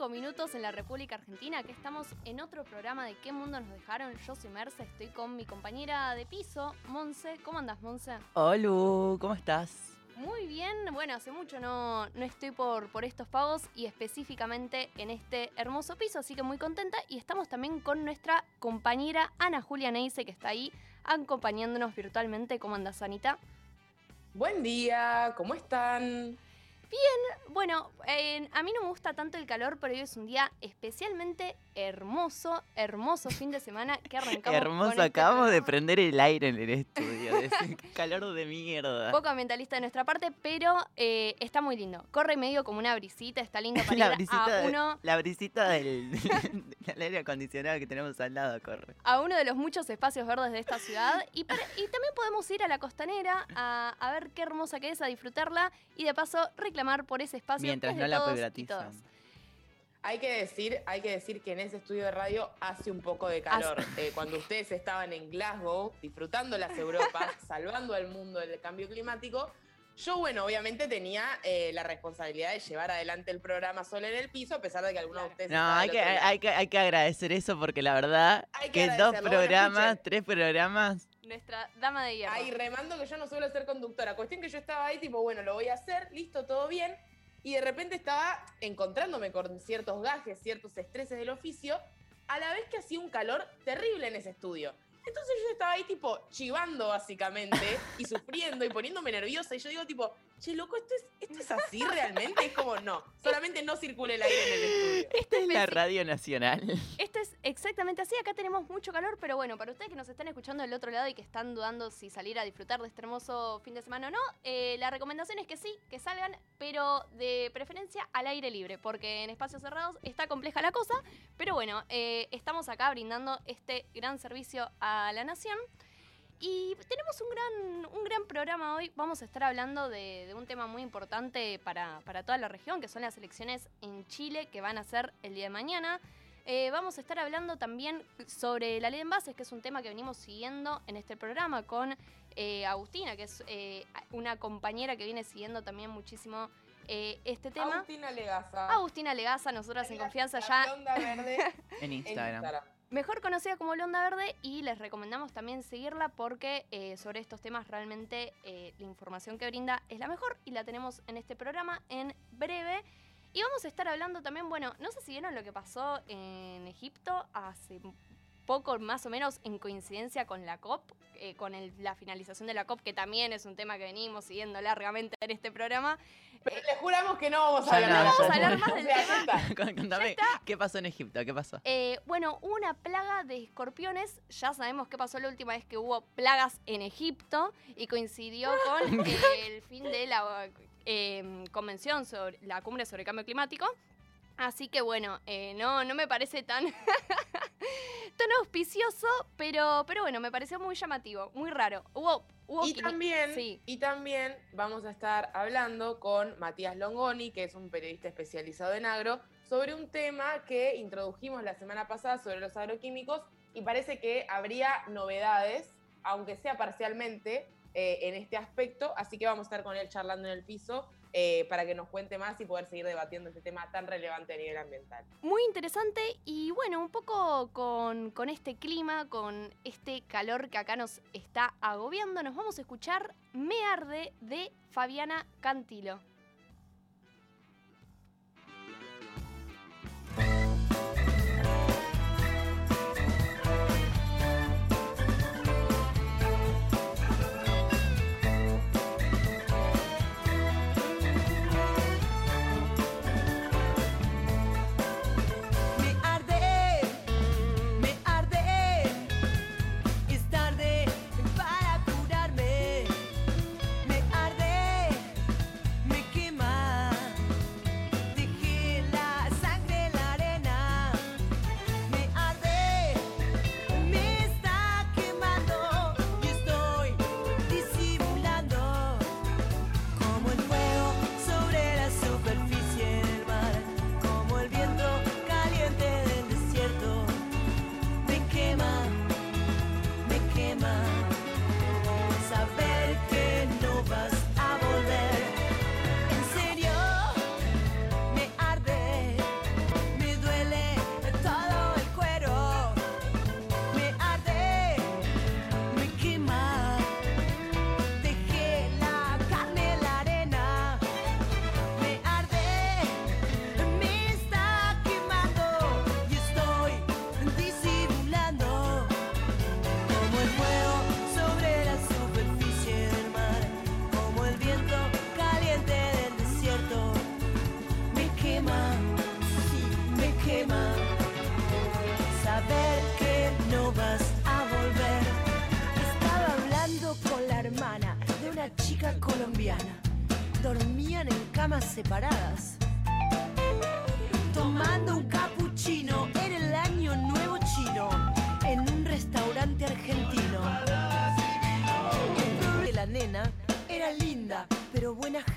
5 minutos en la República Argentina, que estamos en otro programa de ¿Qué mundo nos dejaron? Yo soy Merce, estoy con mi compañera de piso, Monse. ¿Cómo andas, Monse? Hola, ¿cómo estás? Muy bien, bueno, hace mucho no, no estoy por, por estos pagos y específicamente en este hermoso piso, así que muy contenta. Y estamos también con nuestra compañera Ana Julia Neise, que está ahí acompañándonos virtualmente. ¿Cómo andas, Anita? Buen día, ¿cómo están? Bien, bueno, eh, a mí no me gusta tanto el calor, pero hoy es un día especialmente hermoso, hermoso fin de semana que arrancamos. Hermoso, con este acabamos de prender el aire en el estudio. es calor de mierda. Poco ambientalista de nuestra parte, pero eh, está muy lindo. Corre medio como una brisita, está lindo para La ir brisita, a de- uno, la brisita del, del aire acondicionado que tenemos al lado, corre. a uno de los muchos espacios verdes de esta ciudad. Y, para- y también podemos ir a la costanera a, a ver qué hermosa que es, a disfrutarla y de paso reclamar por ese espacio. Mientras no la privatizan. Hay que decir, hay que decir que en ese estudio de radio hace un poco de calor. Eh, cuando ustedes estaban en Glasgow, disfrutando las Europas, salvando al mundo del cambio climático, yo, bueno, obviamente tenía eh, la responsabilidad de llevar adelante el programa solo en el piso, a pesar de que algunos de ustedes No, hay que, hay, que, hay que agradecer eso porque la verdad Hay que que dos. Bueno, programas, tres programas, Nuestra dama de hierro. Ahí remando que yo no suelo ser conductora. Cuestión que yo estaba ahí, tipo, bueno, lo voy a hacer, listo, todo bien. Y de repente estaba encontrándome con ciertos gajes, ciertos estreses del oficio, a la vez que hacía un calor terrible en ese estudio. Entonces yo estaba ahí, tipo, chivando básicamente, y sufriendo y poniéndome nerviosa. Y yo digo, tipo, che, loco, ¿esto es, esto es así realmente? Es como, no, solamente no circule el aire en el estudio. esta es la radio nacional. Esto es exactamente así. Acá tenemos mucho calor, pero bueno, para ustedes que nos están escuchando del otro lado y que están dudando si salir a disfrutar de este hermoso fin de semana o no, eh, la recomendación es que sí, que salgan, pero de preferencia al aire libre, porque en espacios cerrados está compleja la cosa. Pero bueno, eh, estamos acá brindando este gran servicio a la nación. Y tenemos un gran, un gran programa hoy. Vamos a estar hablando de, de un tema muy importante para, para toda la región, que son las elecciones en Chile, que van a ser el día de mañana. Eh, vamos a estar hablando también sobre la ley de envases, que es un tema que venimos siguiendo en este programa con eh, Agustina, que es eh, una compañera que viene siguiendo también muchísimo eh, este tema. Agustina Legaza. Agustina Legaza, nosotras en confianza ya verde En en Instagram. Mejor conocida como Londa Verde y les recomendamos también seguirla porque eh, sobre estos temas realmente eh, la información que brinda es la mejor y la tenemos en este programa en breve. Y vamos a estar hablando también, bueno, no sé si vieron lo que pasó en Egipto hace poco, más o menos en coincidencia con la COP, eh, con el- la finalización de la COP, que también es un tema que venimos siguiendo largamente en este programa. Pero les juramos que no vamos a hablar no, ya eso. no. hablar más del tema. Contame, ¿qué pasó en Egipto? ¿Qué pasó? Eh, bueno, hubo una plaga de escorpiones. Ya sabemos qué pasó la última vez que hubo plagas en Egipto y coincidió con eh, el fin de la eh, convención sobre la cumbre sobre cambio climático. Así que bueno, eh, no, no me parece tan, tan auspicioso, pero, pero bueno, me pareció muy llamativo, muy raro. Hubo, hubo Y también, sí. y también vamos a estar hablando con Matías Longoni, que es un periodista especializado en agro, sobre un tema que introdujimos la semana pasada sobre los agroquímicos y parece que habría novedades, aunque sea parcialmente, eh, en este aspecto. Así que vamos a estar con él charlando en el piso eh, para que nos cuente más y poder seguir debatiendo este tema tan relevante a nivel ambiental. Muy interesante y bueno, un poco con, con este clima, con este calor que acá nos está agobiando, nos vamos a escuchar Me Arde de Fabiana Cantilo.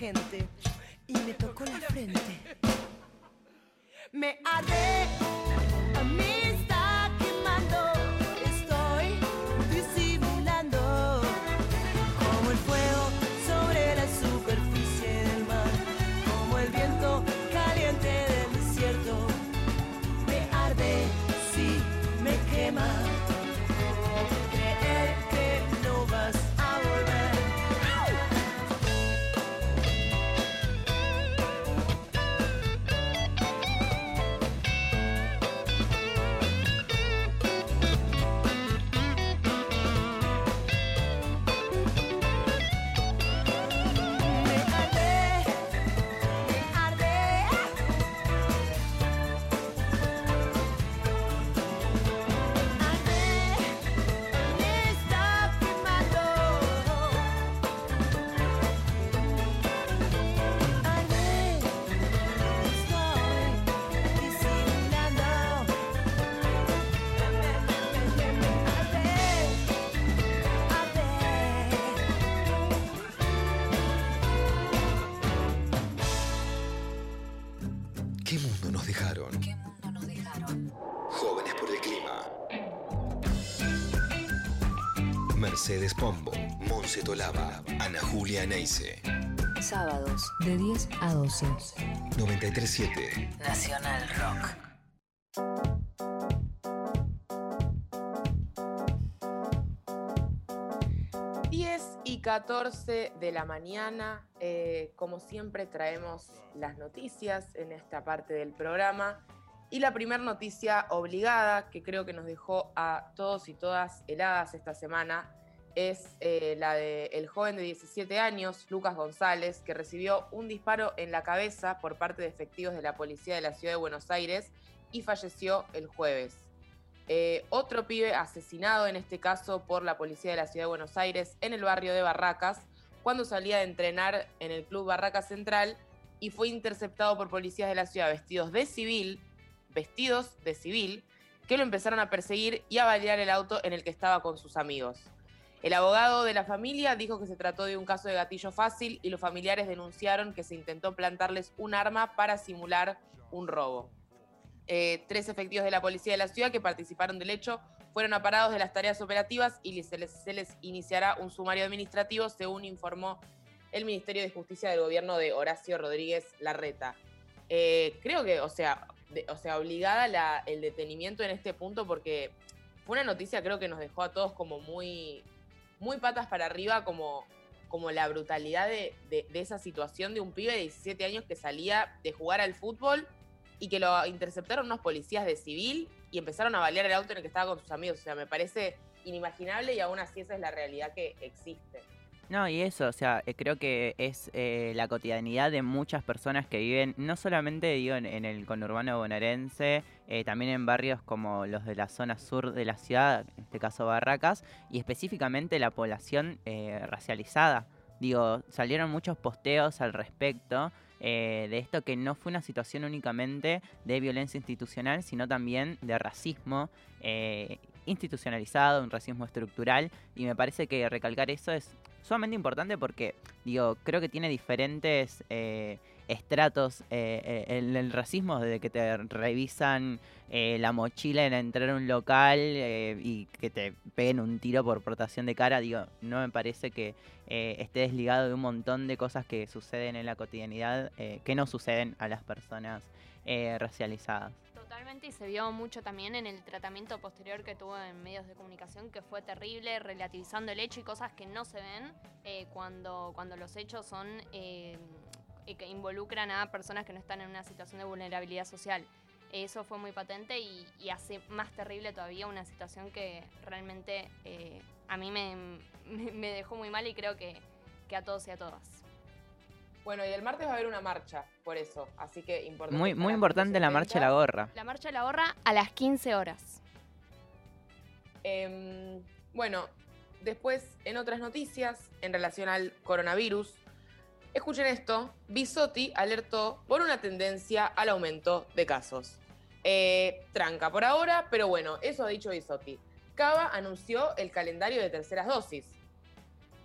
Gente, Mercedes Pombo, Monse Tolaba, Ana Julia Neise. Sábados de 10 a 12. 937 Nacional Rock. 10 y 14 de la mañana, eh, como siempre traemos las noticias en esta parte del programa. Y la primera noticia obligada, que creo que nos dejó a todos y todas heladas esta semana, es eh, la del joven de 17 años, Lucas González, que recibió un disparo en la cabeza por parte de efectivos de la policía de la ciudad de Buenos Aires y falleció el jueves. Eh, otro pibe asesinado, en este caso por la policía de la ciudad de Buenos Aires, en el barrio de Barracas, cuando salía de entrenar en el club Barracas Central y fue interceptado por policías de la ciudad vestidos de civil, vestidos de civil, que lo empezaron a perseguir y a balear el auto en el que estaba con sus amigos. El abogado de la familia dijo que se trató de un caso de gatillo fácil y los familiares denunciaron que se intentó plantarles un arma para simular un robo. Eh, tres efectivos de la policía de la ciudad que participaron del hecho fueron aparados de las tareas operativas y se les, iniciará un sumario administrativo, según informó el Ministerio de Justicia del gobierno de Horacio Rodríguez Larreta. Eh, creo que, o sea, o sea obligada el detenimiento en este punto porque fue una noticia creo que nos dejó a todos como muy, muy patas para arriba, como, como la brutalidad de, de- de esa situación de un pibe de 17 años que salía de jugar al fútbol y que lo interceptaron unos policías de civil y empezaron a balear el auto en el que estaba con sus amigos. O sea, me parece inimaginable y aún así esa es la realidad que existe. No, y eso, o sea, eh, creo que es eh, la cotidianidad de muchas personas que viven, no solamente digo en, el conurbano bonaerense, eh, también en barrios como los de la zona sur de la ciudad, en este caso Barracas, y específicamente la población eh, racializada. Digo, salieron muchos posteos al respecto eh, de esto que no fue una situación únicamente de violencia institucional, sino también de racismo eh, institucionalizado, un racismo estructural, y me parece que recalcar eso es sumamente importante porque, digo, creo que tiene diferentes eh, estratos eh, eh, el, racismo, desde que te revisan eh, la mochila en entrar a un local eh, y que te peguen un tiro por portación de cara, digo, no me parece que eh, esté desligado de un montón de cosas que suceden en la cotidianidad que no suceden a las personas racializadas. Totalmente, y se vio mucho también en el tratamiento posterior que tuvo en medios de comunicación, que fue terrible, relativizando el hecho y cosas que no se ven eh, cuando, cuando los hechos son eh, que involucran a personas que no están en una situación de vulnerabilidad social. Eso fue muy patente y, hace más terrible todavía una situación que realmente eh, a mí me, me- me dejó muy mal y creo que, que a todos y a todas. Bueno, y el martes va a haber una marcha, por eso. Así que importante. Muy, muy importante la marcha de la gorra. La marcha de la gorra a las 15 horas. Em, bueno, después, en otras noticias, en relación al coronavirus, Escuchen esto, Bisotti alertó por una tendencia al aumento de casos. Eh, tranca por ahora, pero bueno, eso ha dicho Bisotti. Cava anunció el calendario de terceras dosis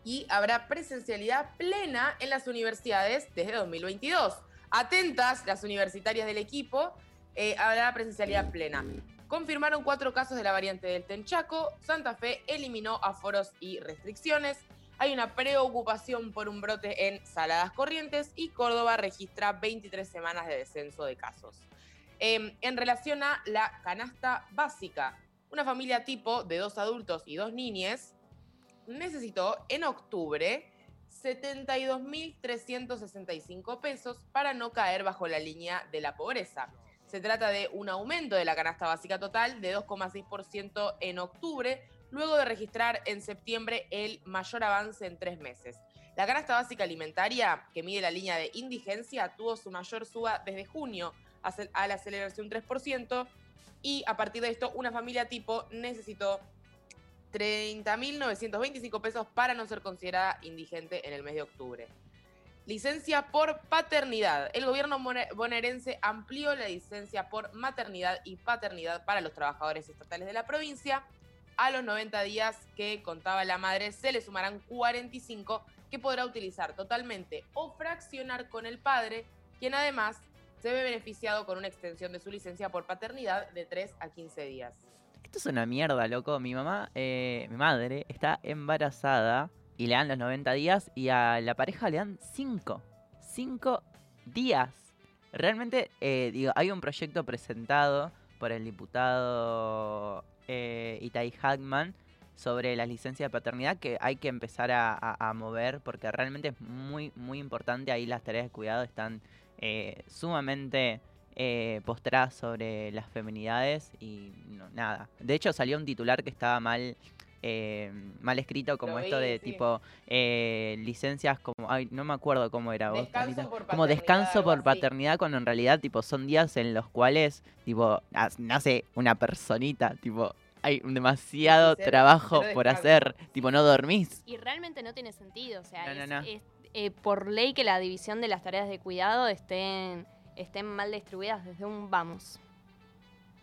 y habrá presencialidad plena en las universidades desde 2022. Atentas las universitarias del equipo, eh, habrá presencialidad plena. Confirmaron cuatro casos de la variante del Tenchaco. Santa Fe eliminó aforos y restricciones. Hay una preocupación por un brote en Saladas Corrientes y Córdoba registra 23 semanas de descenso de casos. Em, en relación a la canasta básica, una familia tipo de dos adultos y dos niñes necesitó en octubre 72.365 pesos para no caer bajo la línea de la pobreza. Se trata de un aumento de la canasta básica total de 2,6% en octubre, luego de registrar en septiembre el mayor avance en tres meses. La canasta básica alimentaria, que mide la línea de indigencia, tuvo su mayor suba desde junio a la aceleración 3%, y a partir de esto una familia tipo necesitó 30.925 pesos para no ser considerada indigente en el mes de octubre. Licencia por paternidad. El gobierno bonaerense amplió la licencia por maternidad y paternidad para los trabajadores estatales de la provincia. A los 90 días que contaba la madre se le sumarán 45 que podrá utilizar totalmente o fraccionar con el padre, quien además se ve beneficiado con una extensión de su licencia por paternidad de 3 a 15 días. Esto es una mierda, loco. Mi mamá, eh, mi madre, está embarazada y le dan los 90 días y a la pareja le dan 5. 5 días. Realmente, eh, digo, hay un proyecto presentado por el diputado eh, Itai Hackman sobre la licencia de paternidad que hay que empezar a, a, mover porque realmente es muy, muy importante. Ahí las tareas de cuidado están eh, sumamente eh, postradas sobre las feminidades y no, nada. De hecho salió un titular que estaba mal eh, mal escrito como esto de tipo eh, licencias como ay no me acuerdo cómo era descanso como descanso por paternidad cuando en realidad tipo son días en los cuales tipo nace una personita tipo hay demasiado trabajo por hacer tipo no dormís. Y realmente no tiene sentido o sea es, eh, por ley que la división de las tareas de cuidado estén estén mal distribuidas desde un vamos.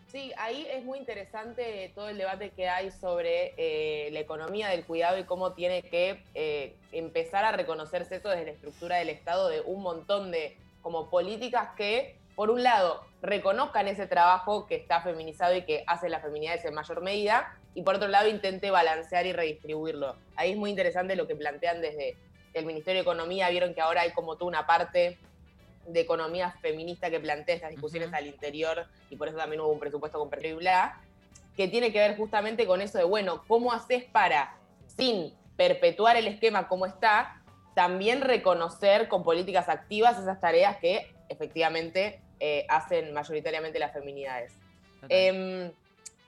Sí, ahí es muy interesante todo el debate que hay sobre eh, la economía del cuidado y cómo tiene que eh, empezar a reconocerse eso desde la estructura del Estado de un montón de como políticas que, por un lado, reconozcan ese trabajo que está feminizado y que hace las feminidades en mayor medida, y por otro lado intente balancear y redistribuirlo. Ahí es muy interesante lo que plantean desde el Ministerio de Economía, vieron que ahora hay como toda una parte de economía feminista que plantea estas discusiones al interior y por eso también hubo un presupuesto con y bla, que tiene que ver justamente con eso de, bueno, ¿cómo haces para, sin perpetuar el esquema como está, también reconocer con políticas activas esas tareas que efectivamente eh, hacen mayoritariamente las feminidades? Em,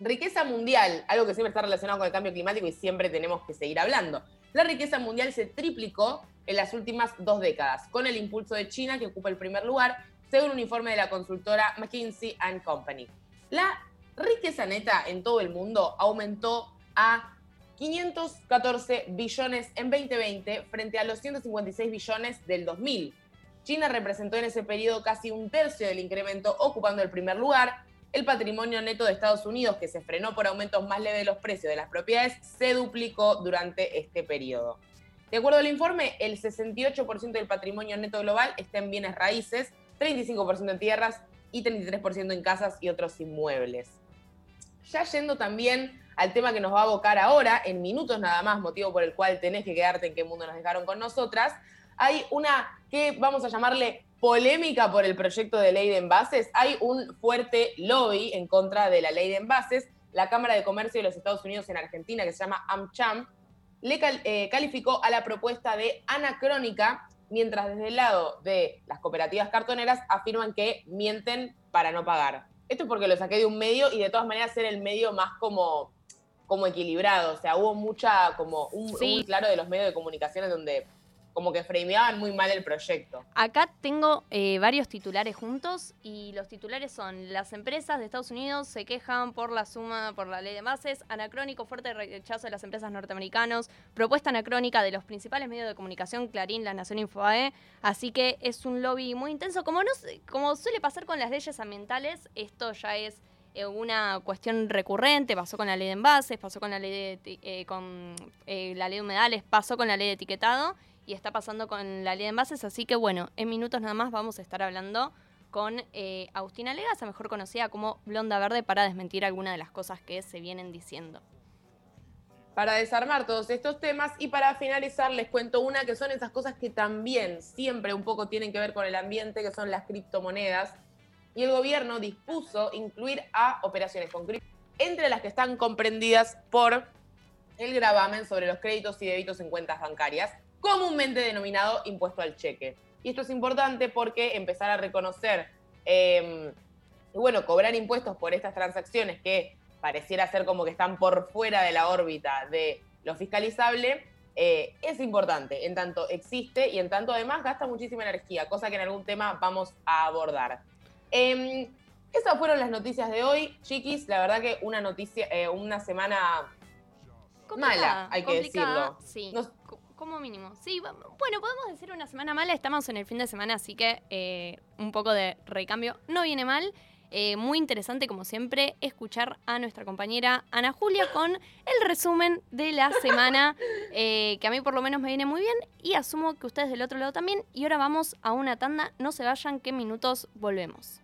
riqueza mundial, algo que siempre está relacionado con el cambio climático y siempre tenemos que seguir hablando. La riqueza mundial se triplicó en las últimas dos décadas, con el impulso de China, que ocupa el primer lugar, según un informe de la consultora McKinsey ⁇ Company. La riqueza neta en todo el mundo aumentó a 514 billones en 2020 frente a los 156 billones del 2000. China representó en ese periodo casi un tercio del incremento, ocupando el primer lugar. El patrimonio neto de Estados Unidos, que se frenó por aumentos más leves de los precios de las propiedades, se duplicó durante este periodo. De acuerdo al informe, el 68% del patrimonio neto global está en bienes raíces, 35% en tierras y 33% en casas y otros inmuebles. Ya yendo también al tema que nos va a abocar ahora, en minutos nada más, motivo por el cual tenés que quedarte en qué mundo nos dejaron con nosotras, hay una que vamos a llamarle polémica por el proyecto de ley de envases. Hay un fuerte lobby en contra de la ley de envases. La Cámara de Comercio de los Estados Unidos en Argentina, que se llama AmCham, le eh, calificó a la propuesta de anacrónica, mientras desde el lado de las cooperativas cartoneras afirman que mienten para no pagar. Esto es porque lo saqué de un medio y de todas maneras era el medio más como, como equilibrado. O sea, hubo mucha, como un, claro de los medios de comunicación en donde como que frameaban muy mal el proyecto. Acá tengo eh, varios titulares juntos y los titulares son las empresas de Estados Unidos se quejan por la suma, por la ley de bases, anacrónico, fuerte rechazo de las empresas norteamericanos, propuesta anacrónica de los principales medios de comunicación, Clarín, La Nación Infoae, así que es un lobby muy intenso. Como, no, como suele pasar con las leyes ambientales, esto ya es eh, una cuestión recurrente, pasó con la ley de envases, pasó con la ley de, eh, con la ley de humedales, pasó con la ley de etiquetado y está pasando con la ley de envases, así que bueno, en minutos nada más vamos a estar hablando con eh, Agustina Legasa, mejor conocida como Blonda Verde, para desmentir algunas de las cosas que se vienen diciendo. Para desarmar todos estos temas y para finalizar les cuento una que son esas cosas que también siempre un poco tienen que ver con el ambiente, que son las criptomonedas. Y el gobierno dispuso incluir a operaciones con cripto entre las que están comprendidas por el gravamen sobre los créditos y débitos en cuentas bancarias, comúnmente denominado impuesto al cheque. Y esto es importante porque empezar a reconocer eh, y bueno, cobrar impuestos por estas transacciones que pareciera ser como que están por fuera de la órbita de lo fiscalizable, eh, es importante, en tanto existe y en tanto además gasta muchísima energía, cosa que en algún tema vamos a abordar. Em, esas fueron las noticias de hoy, chiquis. La verdad que una noticia, eh, una semana mala, hay que decirlo. Sí, No- co- como mínimo. Sí, bueno, podemos decir una semana mala. Estamos en el fin de semana, así que eh, un poco de recambio no viene mal. Eh, muy interesante, como siempre, escuchar a nuestra compañera Ana Julia con el resumen de la semana, eh, que a mí por lo menos me viene muy bien y asumo que ustedes del otro lado también. Y ahora vamos a una tanda, no se vayan, que en minutos volvemos.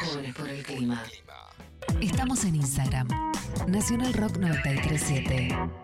Jóvenes por el clima. Estamos en Instagram. Nacional Rock 937.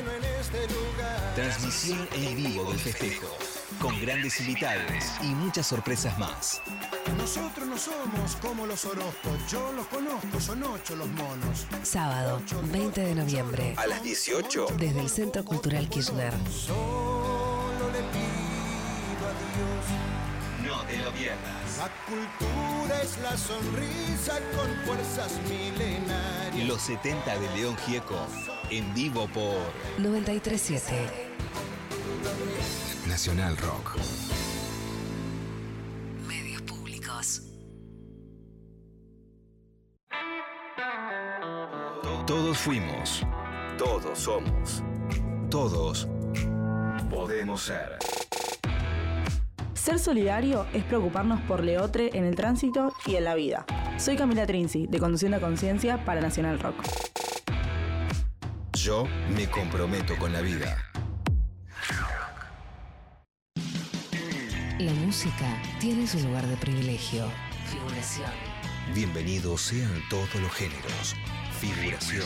Transmisión en vivo del festejo. Con grandes invitados y muchas sorpresas más. Nosotros no somos como los Orozcos, yo los conozco, son ocho los monos. Sábado, 20 de noviembre. A las 18. Desde el Centro Cultural Kirchner. Solo le pido a Dios. No te lo pierdas. La cultura es la sonrisa con fuerzas milenarias. Los 70 de León Gieco. En vivo por 937. Nacional Rock. Medios públicos. Todos fuimos. Todos somos. Todos podemos ser. Ser solidario es preocuparnos por Leotre en el tránsito y en la vida. Soy Camila Trinzi, de Conduciendo a Conciencia para Nacional Rock. Yo me comprometo con la vida. La música tiene su lugar de privilegio. Figuración. Bienvenidos sean todos los géneros. Figuración.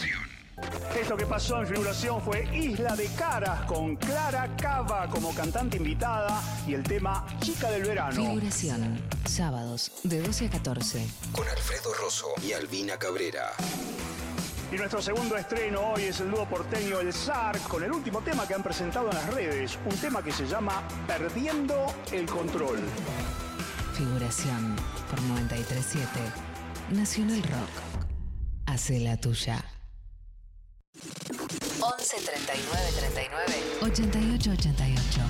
Esto que pasó en figuración fue Isla de Caras con Clara Cava como cantante invitada y el tema Chica del Verano. Figuración. Sábados, de 12 a 14. Con Alfredo Rosso y Albina Cabrera. Y nuestro segundo estreno hoy es el dúo porteño El Zar con el último tema que han presentado en las redes, un tema que se llama Perdiendo el Control. Figuración. Por 937. Nacional Rock. Hace la tuya. 11 39 39 88 88.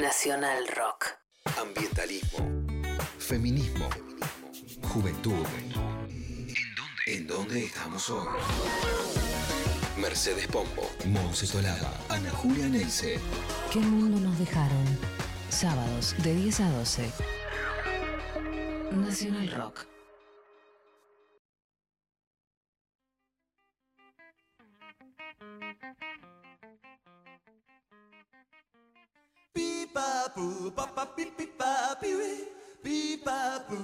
Nacional Rock. Ambientalismo. Feminismo. Juventud. ¿En dónde estamos hoy? Mercedes Pombo, Monse Tolaba, Ana Julia Neise. ¿Qué mundo nos dejaron? Sábados de 10 a 12. Nacional Rock. Pipa pu, pa pa pi pi pa pi wi. Pipa pu,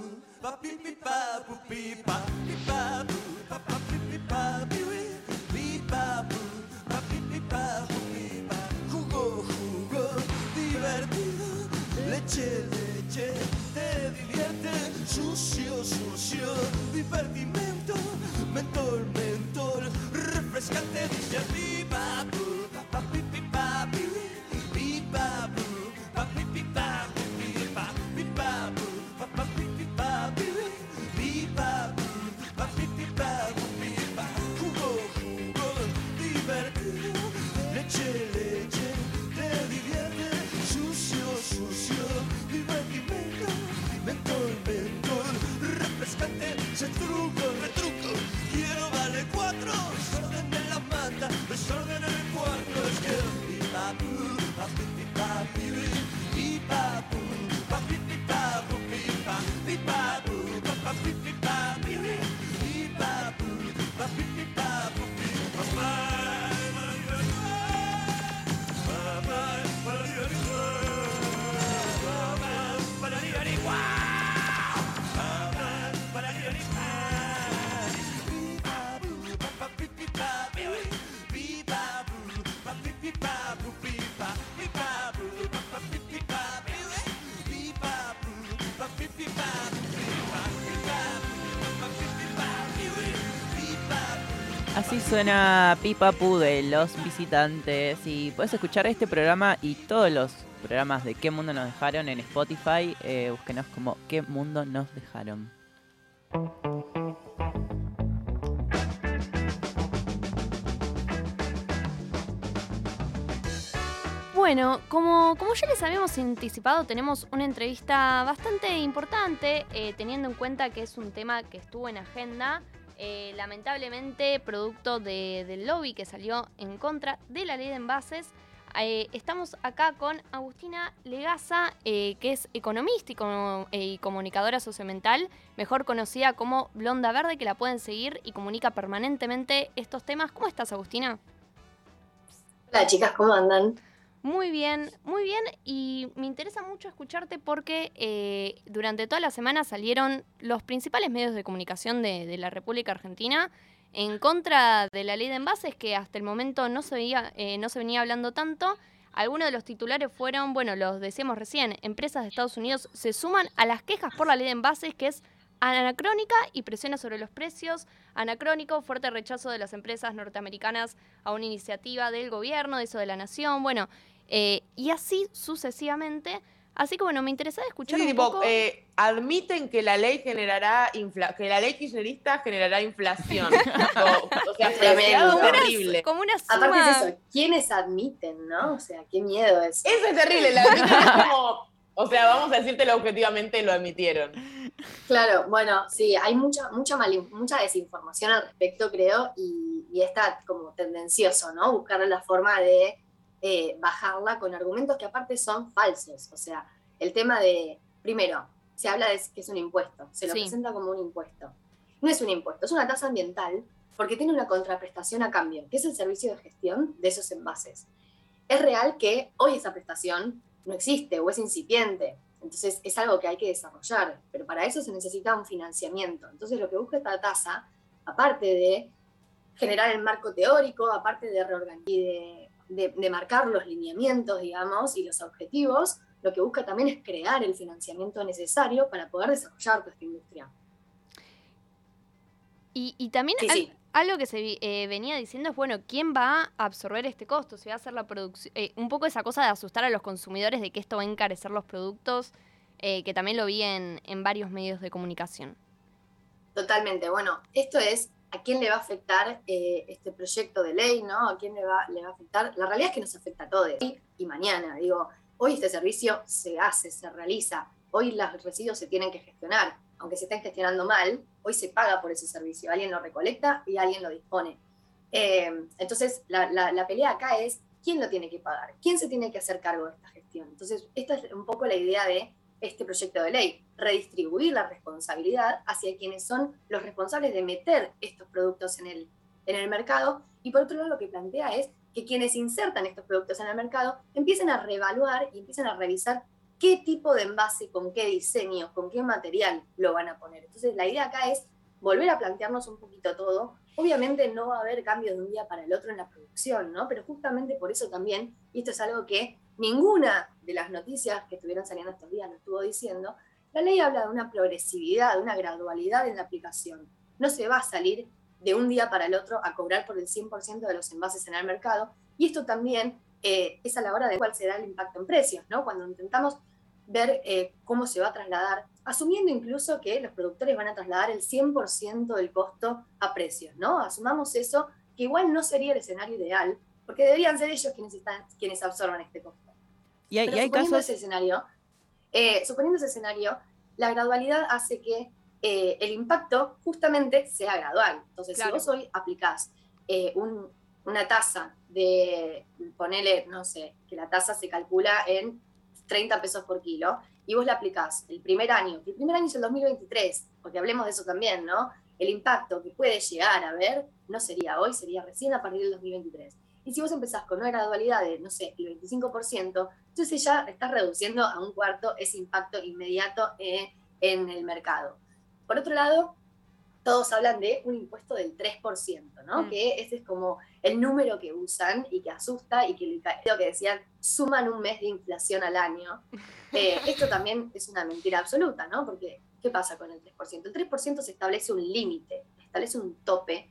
Jugó, jugó, divertido, leche, leche, te divierte, sucio, sucio, divertimento, mentol, mentol, refrescante, dice pipa, suena Pipa Pu de los visitantes y puedes escuchar este programa y todos los programas de qué mundo nos dejaron en Spotify. Eh, búsquenos como qué mundo nos dejaron. Bueno, como, como ya les habíamos anticipado, tenemos una entrevista bastante importante, eh, teniendo en cuenta que es un tema que estuvo en agenda, eh, lamentablemente producto de- del lobby que salió en contra de la ley de envases. Eh, estamos acá con Agustina Legaza, eh, que es economista y, y comunicadora sociomental, mejor conocida como Blonda Verde, que la pueden seguir y comunica permanentemente estos temas. ¿Cómo estás, Agustina? Hola chicas, ¿cómo andan? Muy bien, muy bien. Y me interesa mucho escucharte porque eh, durante toda la semana salieron los principales medios de comunicación de, la República Argentina en contra de la ley de envases que hasta el momento no se, veía, eh, no se venía hablando tanto. Algunos de los titulares fueron, bueno, los decíamos recién, empresas de Estados Unidos se suman a las quejas por la ley de envases que es anacrónica y presiona sobre los precios. Anacrónico, fuerte rechazo de las empresas norteamericanas a una iniciativa del gobierno, de eso de la nación, bueno, eh, y así sucesivamente. Así que bueno, me interesaba escuchar Sí, un tipo, poco... eh, admiten que la ley generará infla que la ley kirchnerista generará inflación. o, o sea, Tremendo. terrible. como una Aparte es eso, ¿quiénes admiten, no? O sea, qué miedo es. Eso es terrible, la admiten es como, o sea, vamos a decírtelo objetivamente, lo admitieron. Claro, bueno, sí, hay mucha, mucha, mal- mucha desinformación al respecto, creo, y, y está como tendencioso, ¿no? Buscar la forma de eh, bajarla con argumentos que aparte son falsos. O sea, el tema de, primero, se habla de que es un impuesto, se lo Sí. presenta como un impuesto. No es un impuesto, es una tasa ambiental porque tiene una contraprestación a cambio, que es el servicio de gestión de esos envases. Es real que hoy esa prestación no existe o es incipiente, entonces es algo que hay que desarrollar, pero para eso se necesita un financiamiento. Entonces lo que busca esta tasa, aparte de generar el marco teórico, aparte de reorganizar de, marcar los lineamientos, digamos, y los objetivos, lo que busca también es crear el financiamiento necesario para poder desarrollar toda esta industria. Y, y también Sí, al- sí. algo que se eh, venía diciendo es, bueno, ¿quién va a absorber este costo? Si va a hacer la producción... eh, un poco esa cosa de asustar a los consumidores de que esto va a encarecer los productos, eh, que también lo vi en, en varios medios de comunicación. Totalmente. Bueno, esto es a quién le va a afectar eh, este proyecto de ley, ¿no? A quién le va, le va a afectar. La realidad es que nos afecta a todos, y mañana. Digo, hoy este servicio se hace, se realiza. Hoy los residuos se tienen que gestionar. Aunque se estén gestionando mal, hoy se paga por ese servicio. Alguien lo recolecta y alguien lo dispone. Eh, entonces, la, la- la pelea acá es quién lo tiene que pagar, quién se tiene que hacer cargo de esta gestión. Entonces, esta es un poco la idea de este proyecto de ley, redistribuir la responsabilidad hacia quienes son los responsables de meter estos productos en el, en el mercado. Y por otro lado, lo que plantea es que quienes insertan estos productos en el mercado empiecen a reevaluar y empiecen a revisar qué tipo de envase, con qué diseño, con qué material lo van a poner. Entonces, la idea acá es volver a plantearnos un poquito todo. Obviamente no va a haber cambios de un día para el otro en la producción, ¿no? Pero justamente por eso también, y esto es algo que ninguna de las noticias que estuvieron saliendo estos días lo estuvo diciendo, la ley habla de una progresividad, de una gradualidad en la aplicación. No se va a salir de un día para el otro a cobrar por el 100% de los envases en el mercado. Y esto también eh, es a la hora de cuál será el impacto en precios, ¿no? Cuando intentamos ver eh, cómo se va a trasladar, asumiendo incluso que los productores van a trasladar el 100% del costo a precios, ¿no? Asumamos eso, que igual no sería el escenario ideal, porque deberían ser ellos quienes, absorban este costo. Y hay, Pero y hay suponiendo casos... ese escenario, eh, suponiendo ese escenario, la gradualidad hace que eh, el impacto justamente sea gradual. Entonces, Claro. si vos hoy aplicás eh, un- una tasa de, ponele, no sé, que la tasa se calcula en 30 pesos por kilo, y vos la aplicás el primer año, que el primer año es el 2023, porque hablemos de eso también, ¿no? El impacto que puede llegar a ver no sería hoy, sería recién a partir del 2023. Y si vos empezás con una gradualidad de, no sé, el 25%, entonces ya estás reduciendo a un cuarto ese impacto inmediato eh, en el mercado. Por otro lado, todos hablan de un impuesto del 3%, ¿no? Mm. Que ese es como el número que usan y que asusta y que lo que decían, suman un mes de inflación al año. Eh, esto también es una mentira absoluta, ¿no? Porque, ¿qué pasa con el 3%? El 3% se establece un límite, establece un tope.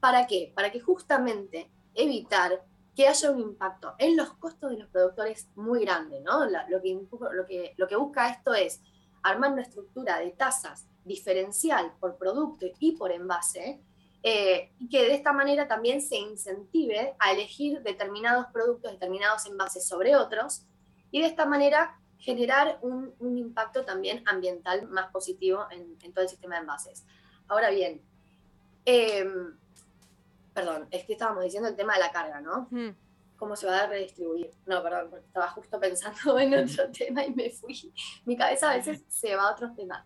¿Para qué? Para que justamente evitar que haya un impacto en los costos de los productores muy grande, ¿no? Lo, que, lo, que, lo que busca esto es armar una estructura de tasas diferencial por producto y por envase, eh, y que de esta manera también se incentive a elegir determinados productos, determinados envases sobre otros, y de esta manera generar un, un impacto también ambiental más positivo en, en todo el sistema de envases. Ahora bien, em, perdón, es que estábamos diciendo el tema de la carga, ¿no? Mm. ¿Cómo se va a redistribuir? No, perdón, porque estaba justo pensando en otro tema y me fui. Mi cabeza a veces se va a otros temas.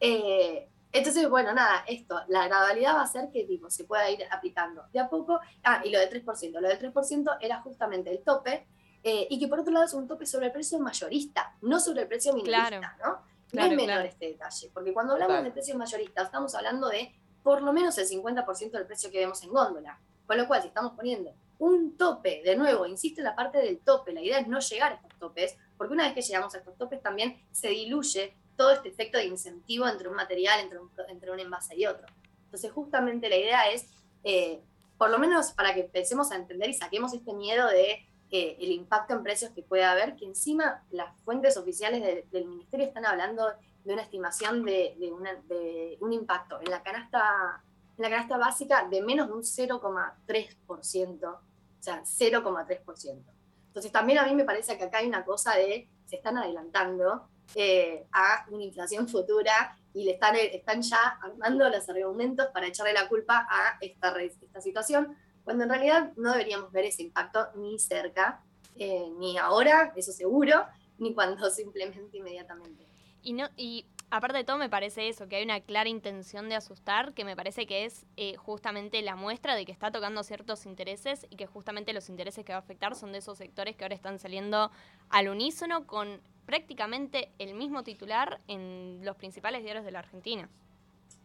Eh, entonces, bueno, nada, esto, la gradualidad va a hacer que tipo, se pueda ir aplicando de a poco. Ah, y lo del 3%. Lo del 3% era justamente el tope, eh, y que por otro lado es un tope sobre el precio mayorista, no sobre el precio minorista, Claro. ¿no? No Claro, es menor claro. este detalle, porque cuando hablamos de precios mayoristas, estamos hablando de por lo menos el 50% del precio que vemos en góndola. Con lo cual, si estamos poniendo un tope, de nuevo, insisto en la parte del tope, la idea es no llegar a estos topes, porque una vez que llegamos a estos topes también se diluye todo este efecto de incentivo entre un material, entre un, entre un envase y otro. Entonces, justamente la idea es, eh, por lo menos para que empecemos a entender y saquemos este miedo de eh, el impacto en precios que puede haber, que encima las fuentes oficiales de- del ministerio están hablando de una estimación de, de una- de un impacto en la canasta en la canasta básica de menos de un 0,3%, o sea, 0,3%. Entonces también a mí me parece que acá hay una cosa de, se están adelantando eh, a una inflación futura y le están, están ya armando los argumentos para echarle la culpa a esta, esta situación, cuando en realidad no deberíamos ver ese impacto ni cerca, eh, ni ahora, eso seguro, ni cuando se implemente inmediatamente. Y, no, y aparte de todo, me parece eso, que hay una clara intención de asustar, que me parece que es eh, justamente la muestra de que está tocando ciertos intereses y que justamente los intereses que va a afectar son de esos sectores que ahora están saliendo al unísono con prácticamente el mismo titular en los principales diarios de la Argentina.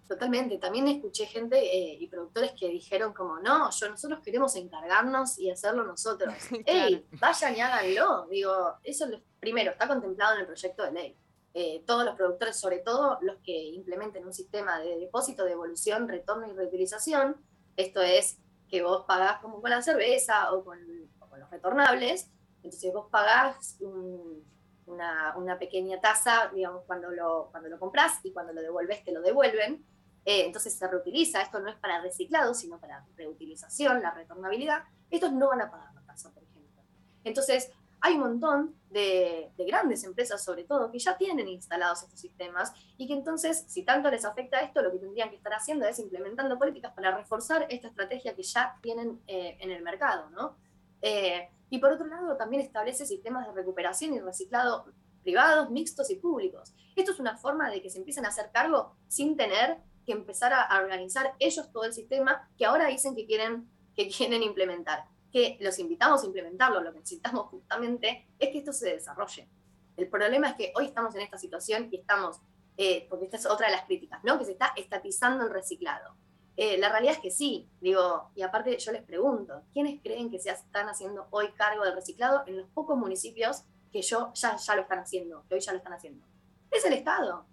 Totalmente, también escuché gente eh, y productores que dijeron como, no, yo nosotros queremos encargarnos y hacerlo nosotros. ¡Ey, vayan y háganlo! Digo, eso lo- primero está contemplado en el proyecto de ley. Eh, todos los productores, sobre todo los que implementen un sistema de depósito, devolución, retorno y reutilización, esto es que vos pagás como con la cerveza o con, o con los retornables, entonces vos pagás un- una, una pequeña tasa, digamos, cuando lo, cuando lo compras y cuando lo devuelves te lo devuelven. Eh, entonces se reutiliza, esto no es para reciclado, sino para reutilización, la retornabilidad. Estos no van a pagar la tasa, por ejemplo. Entonces, hay un montón de, de grandes empresas, sobre todo, que ya tienen instalados estos sistemas y que entonces, si tanto les afecta esto, lo que tendrían que estar haciendo es implementando políticas para reforzar esta estrategia que ya tienen eh, en el mercado, ¿no? Eh, y por otro lado, también establece sistemas de recuperación y reciclado privados, mixtos y públicos. Esto es una forma de que se empiecen a hacer cargo sin tener que empezar a, organizar ellos todo el sistema que ahora dicen que quieren, que quieren implementar. Que los invitamos a implementarlo, lo que necesitamos justamente es que esto se desarrolle. El problema es que hoy estamos en esta situación y estamos, eh, porque esta es otra de las críticas, ¿no? que se está estatizando el reciclado. Eh, la realidad es que sí, digo, y aparte yo les pregunto, ¿quiénes creen que se están haciendo hoy cargo del reciclado en los pocos municipios que yo ya, ya lo están haciendo, que hoy ya lo están haciendo? Es el Estado.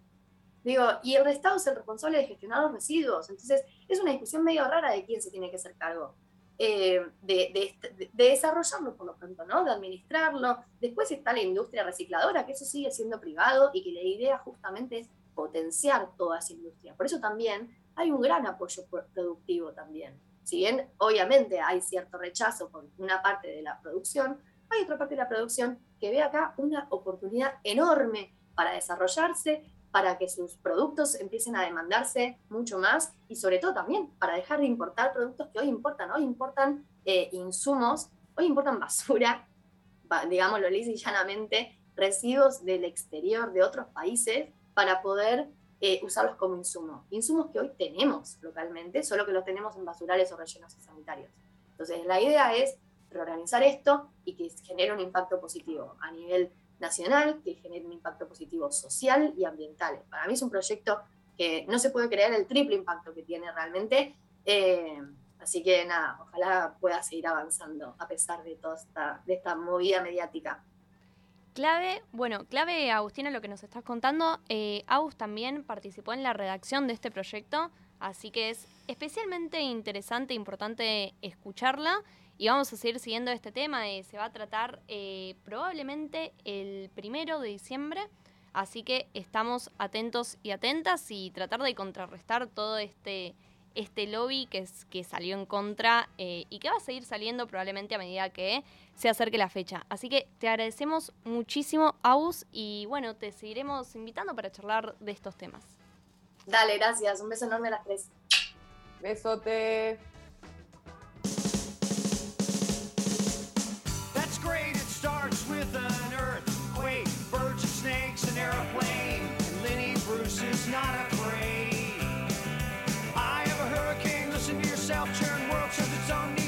Digo, y el Estado es el responsable de gestionar los residuos. Entonces, es una discusión medio rara de quién se tiene que hacer cargo. eh, este- de- de desarrollarlo por lo pronto, ¿no? De administrarlo. Después está la industria recicladora, que eso sigue siendo privado y que la idea justamente es potenciar toda esa industria. Por eso también hay un gran apoyo pro- productivo también. Si bien obviamente hay cierto rechazo por una parte de la producción, hay otra parte de la producción que ve acá una oportunidad enorme para desarrollarse, para que sus productos empiecen a demandarse mucho más y sobre todo también para dejar de importar productos que hoy importan. Hoy importan eh, insumos, hoy importan basura, digámoslo lisa y llanamente, residuos del exterior de otros países para poder eh, usarlos como insumo. Insumos que hoy tenemos localmente, solo que los tenemos en basurales o rellenos sanitarios. Entonces, la idea es reorganizar esto y que genere un impacto positivo a nivel nacional, que genere un impacto positivo social y ambiental. Para mí es un proyecto que no se puede creer el triple impacto que tiene realmente. eh, así que nada, ojalá pueda seguir avanzando a pesar de toda esta, movida mediática. Clave, bueno, clave, Agustina, lo que nos estás contando. Eh, también participó en la redacción de este proyecto, así que es especialmente interesante e importante escucharla. Y vamos a seguir siguiendo este tema. eh, se va a tratar eh, probablemente el primero de diciembre, así que estamos atentos y atentas y tratar de contrarrestar todo este, este lobby que, es, que salió en contra eh, y que va a seguir saliendo probablemente a medida que se acerque la fecha. Así que te agradecemos muchísimo, Aus, y bueno, te seguiremos invitando para charlar de estos temas. Dale, gracias. Un beso enorme a las tres. Besote. With an earthquake, birds and snakes, an airplane. And Lenny Bruce is not afraid. I have a hurricane, listen to yourself, churn world serves its own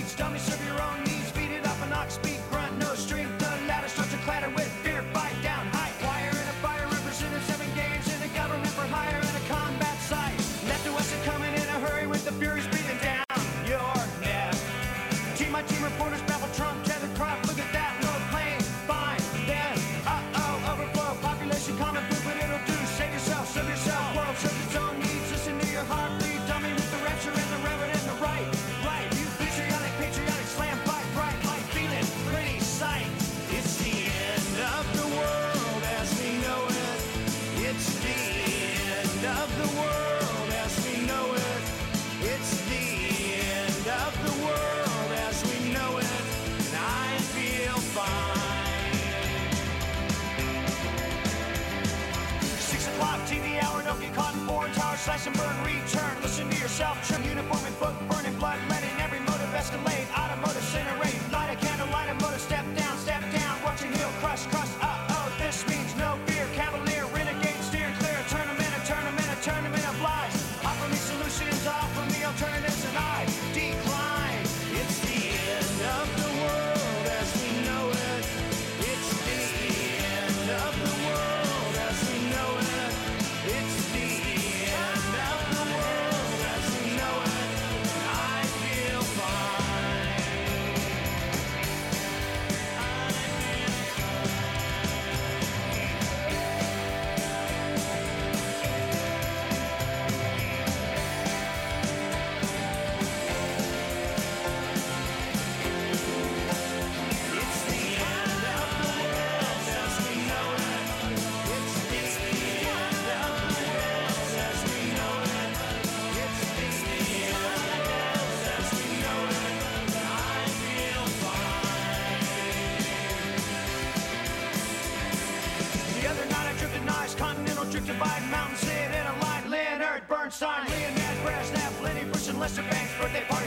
and burn, return. Listen to yourself, trim uniform and book,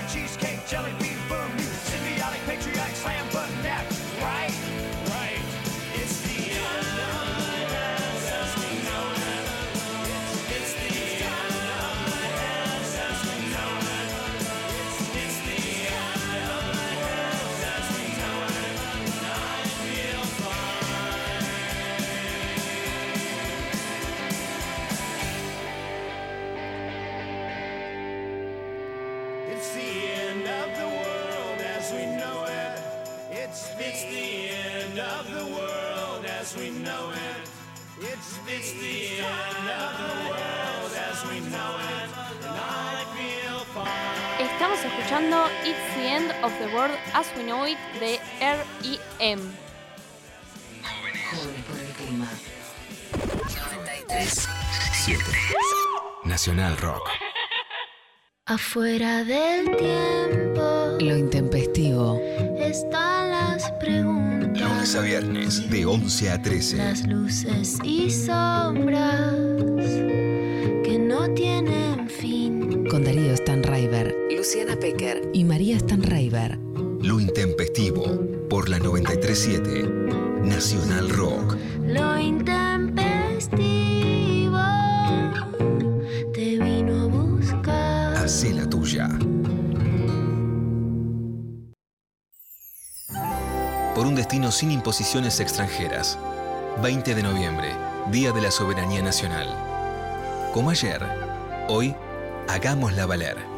cheesecake, jelly World as We Know It de R.E.M. Jóvenes por el clima. 93. 7. Nacional Rock. Afuera del tiempo Lo intempestivo. están las preguntas, Lunes a viernes, de 11 a 13. las luces y sombras que no tienen fin. Con Darío Stanraiver, Luciana Pecker y María Stanraiver. Nacional Rock. Lo intempestivo te vino a buscar. Hacé la tuya. Por un destino sin imposiciones extranjeras. 20 de noviembre, Día de la Soberanía Nacional. Como ayer, hoy, hagámosla valer.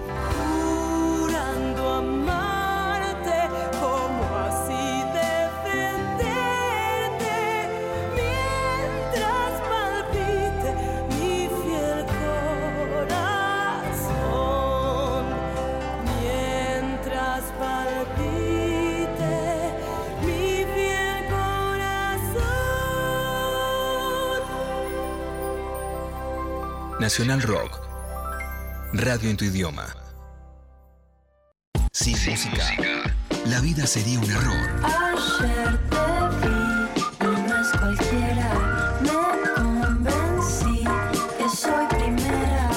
Nacional Rock. Radio en tu idioma. Sin música, la vida sería un error. Ayer te vi, no es cualquiera, me convencí que soy primera.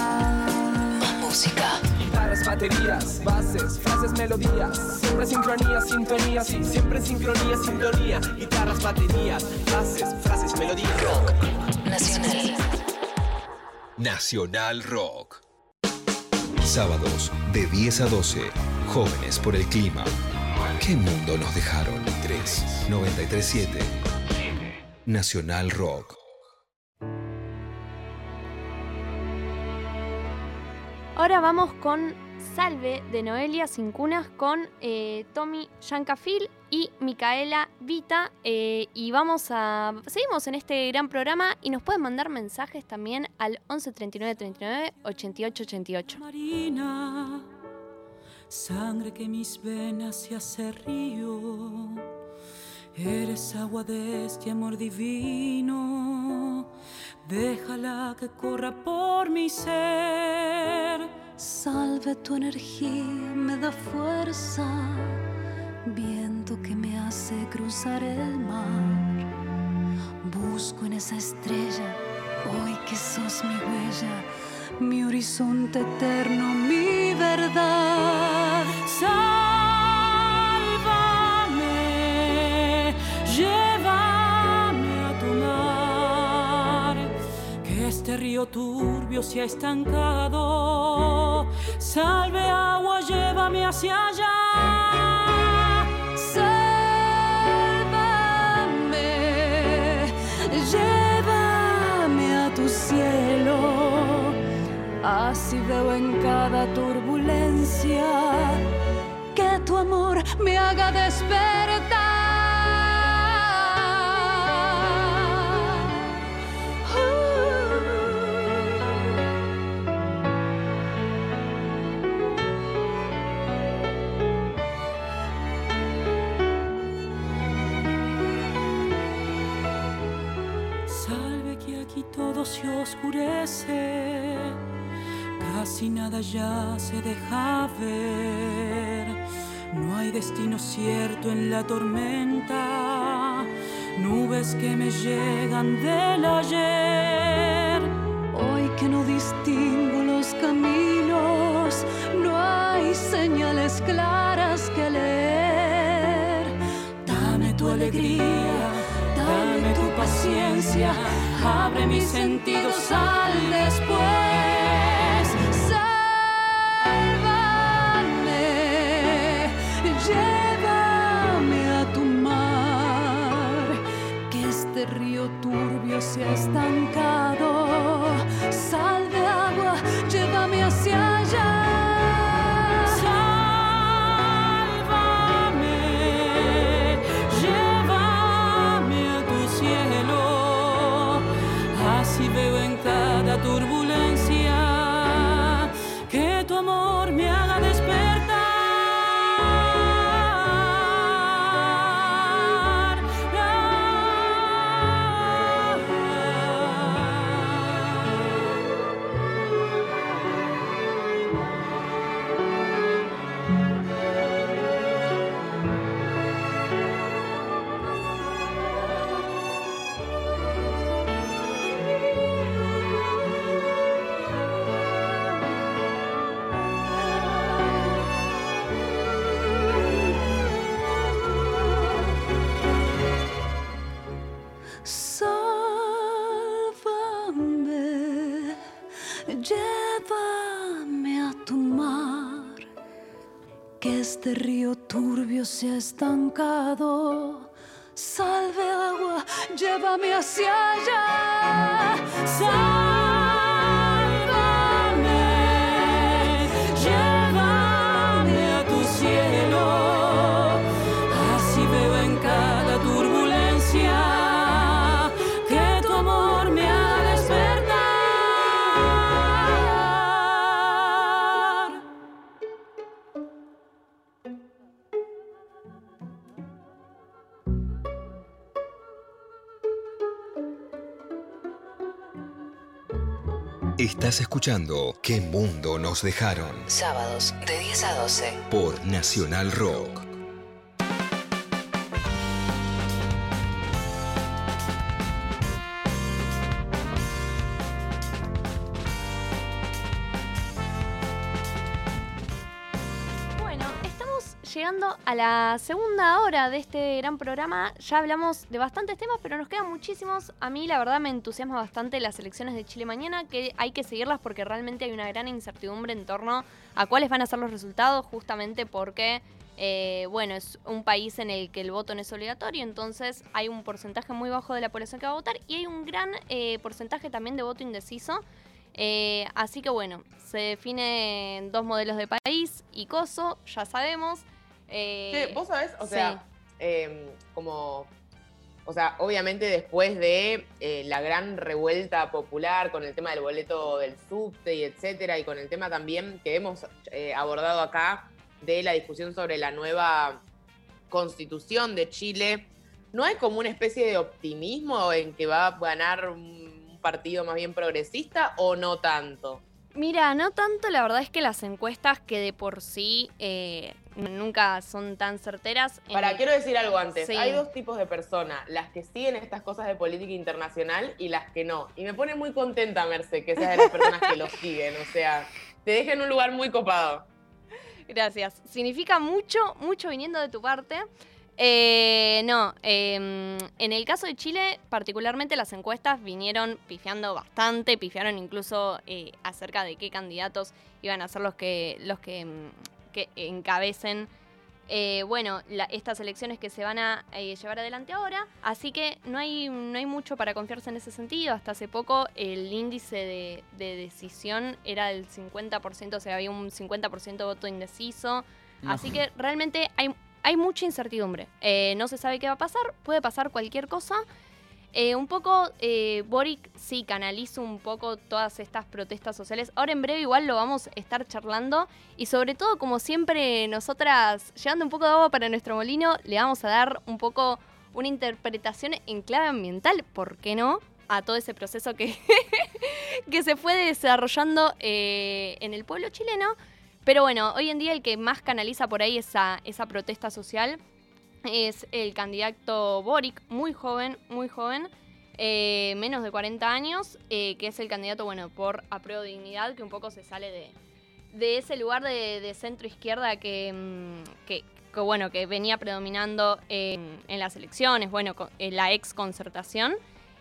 Más música. Guitarras, baterías, bases, frases, melodías. Siempre sincronía, sintonía, sí, siempre sincronía, sintonía. Guitarras, baterías, bases, frases, melodías. Rock nacional. Nacional Rock. Sábados, de 10 a 12. Jóvenes por el clima. ¿Qué mundo nos dejaron? 3, 937. Nacional Rock. Ahora vamos con Salve de Noelia Sin Cunas con eh, Tommy Yancafil y Micaela Vita. eh, y vamos a. Seguimos en este gran programa y nos pueden mandar mensajes también al 11 39 39 88 88. Marina, sangre que mis venas se hace río. Eres agua de este amor divino. Déjala que corra por mi ser. Salve tu energía, me da fuerza, viento que me hace cruzar el mar. Busco en esa estrella, hoy que sos mi huella, mi horizonte eterno, mi verdad. Sálvame, río turbio se ha estancado. Salve agua, llévame hacia allá. Sálvame, llévame a tu cielo. Así veo en cada turbulencia que tu amor me haga despertar. Todo se oscurece, casi nada ya se deja ver. No hay destino cierto en la tormenta, nubes que me llegan del ayer. Hoy que no distingo los caminos, no hay señales claras que leer. Dame tu alegría, paciencia, abre mis sentidos al después. Sálvame, llévame a tu mar, que este río turbio se ha estancado. Sal de agua, llévame hacia turbio se ha estancado. Salve agua, llévame hacia allá. Sálvame, Estás escuchando ¿Qué mundo nos dejaron? Sábados de 10 a 12. Por Nacional Rock. La segunda hora de este gran programa. Ya hablamos de bastantes temas, pero nos quedan muchísimos. A mí, la verdad, me entusiasma bastante las elecciones de Chile mañana, que hay que seguirlas porque realmente hay una gran incertidumbre en torno a cuáles van a ser los resultados, justamente porque, eh, bueno, es un país en el que el voto no es obligatorio, entonces hay un porcentaje muy bajo de la población que va a votar y hay un gran eh, porcentaje también de voto indeciso. Eh, así que bueno, se definen dos modelos de país y coso, ya sabemos. Eh, Che, vos sabés, o sí. sea, em, como. O sea, obviamente después de eh, la gran revuelta popular con el tema del boleto del subte y etcétera, y con el tema también que hemos eh, abordado acá de la discusión sobre la nueva constitución de Chile, ¿no hay como una especie de optimismo en que va a ganar un partido más bien progresista o no tanto? Mira, no tanto, la verdad es que las encuestas que de por sí eh, nunca son tan certeras. Para, quiero decir algo antes. Sí. Hay dos tipos de personas, las que siguen estas cosas de política internacional y las que no. Y me pone muy contenta, Merce, que seas de las personas que lo siguen. O sea, te deja en un lugar muy copado. Gracias. Significa mucho, mucho viniendo de tu parte. Eh, no, eh, en el caso de Chile, particularmente las encuestas vinieron pifiando bastante, pifiaron incluso eh, acerca de qué candidatos iban a ser los que, los que, mm, que encabecen eh, bueno, la- estas elecciones que se van a eh, llevar adelante ahora. Así que no hay, no hay mucho para confiarse en ese sentido. Hasta hace poco el índice de, de decisión era del 50%, o sea, había un 50% de voto indeciso. No. Así que realmente hay, hay mucha incertidumbre. Eh, no se sabe qué va a pasar, puede pasar cualquier cosa. Eh, un poco, eh, Boric sí canaliza un poco todas estas protestas sociales. Ahora en breve igual lo vamos a estar charlando. Y sobre todo, como siempre, nosotras, llevando un poco de agua para nuestro molino, le vamos a dar un poco una interpretación en clave ambiental, ¿por qué no? A todo ese proceso que, que se fue desarrollando eh, en el pueblo chileno. Pero bueno, hoy en día el que más canaliza por ahí esa, esa protesta social es el candidato Boric, muy joven, muy joven, eh, menos de 40 años, eh, que es el candidato, bueno, por apruebo dignidad, que un poco se sale de, de ese lugar de, centro izquierda que, mm, que, que, bueno, que venía predominando en, las elecciones, bueno, en la ex concertación.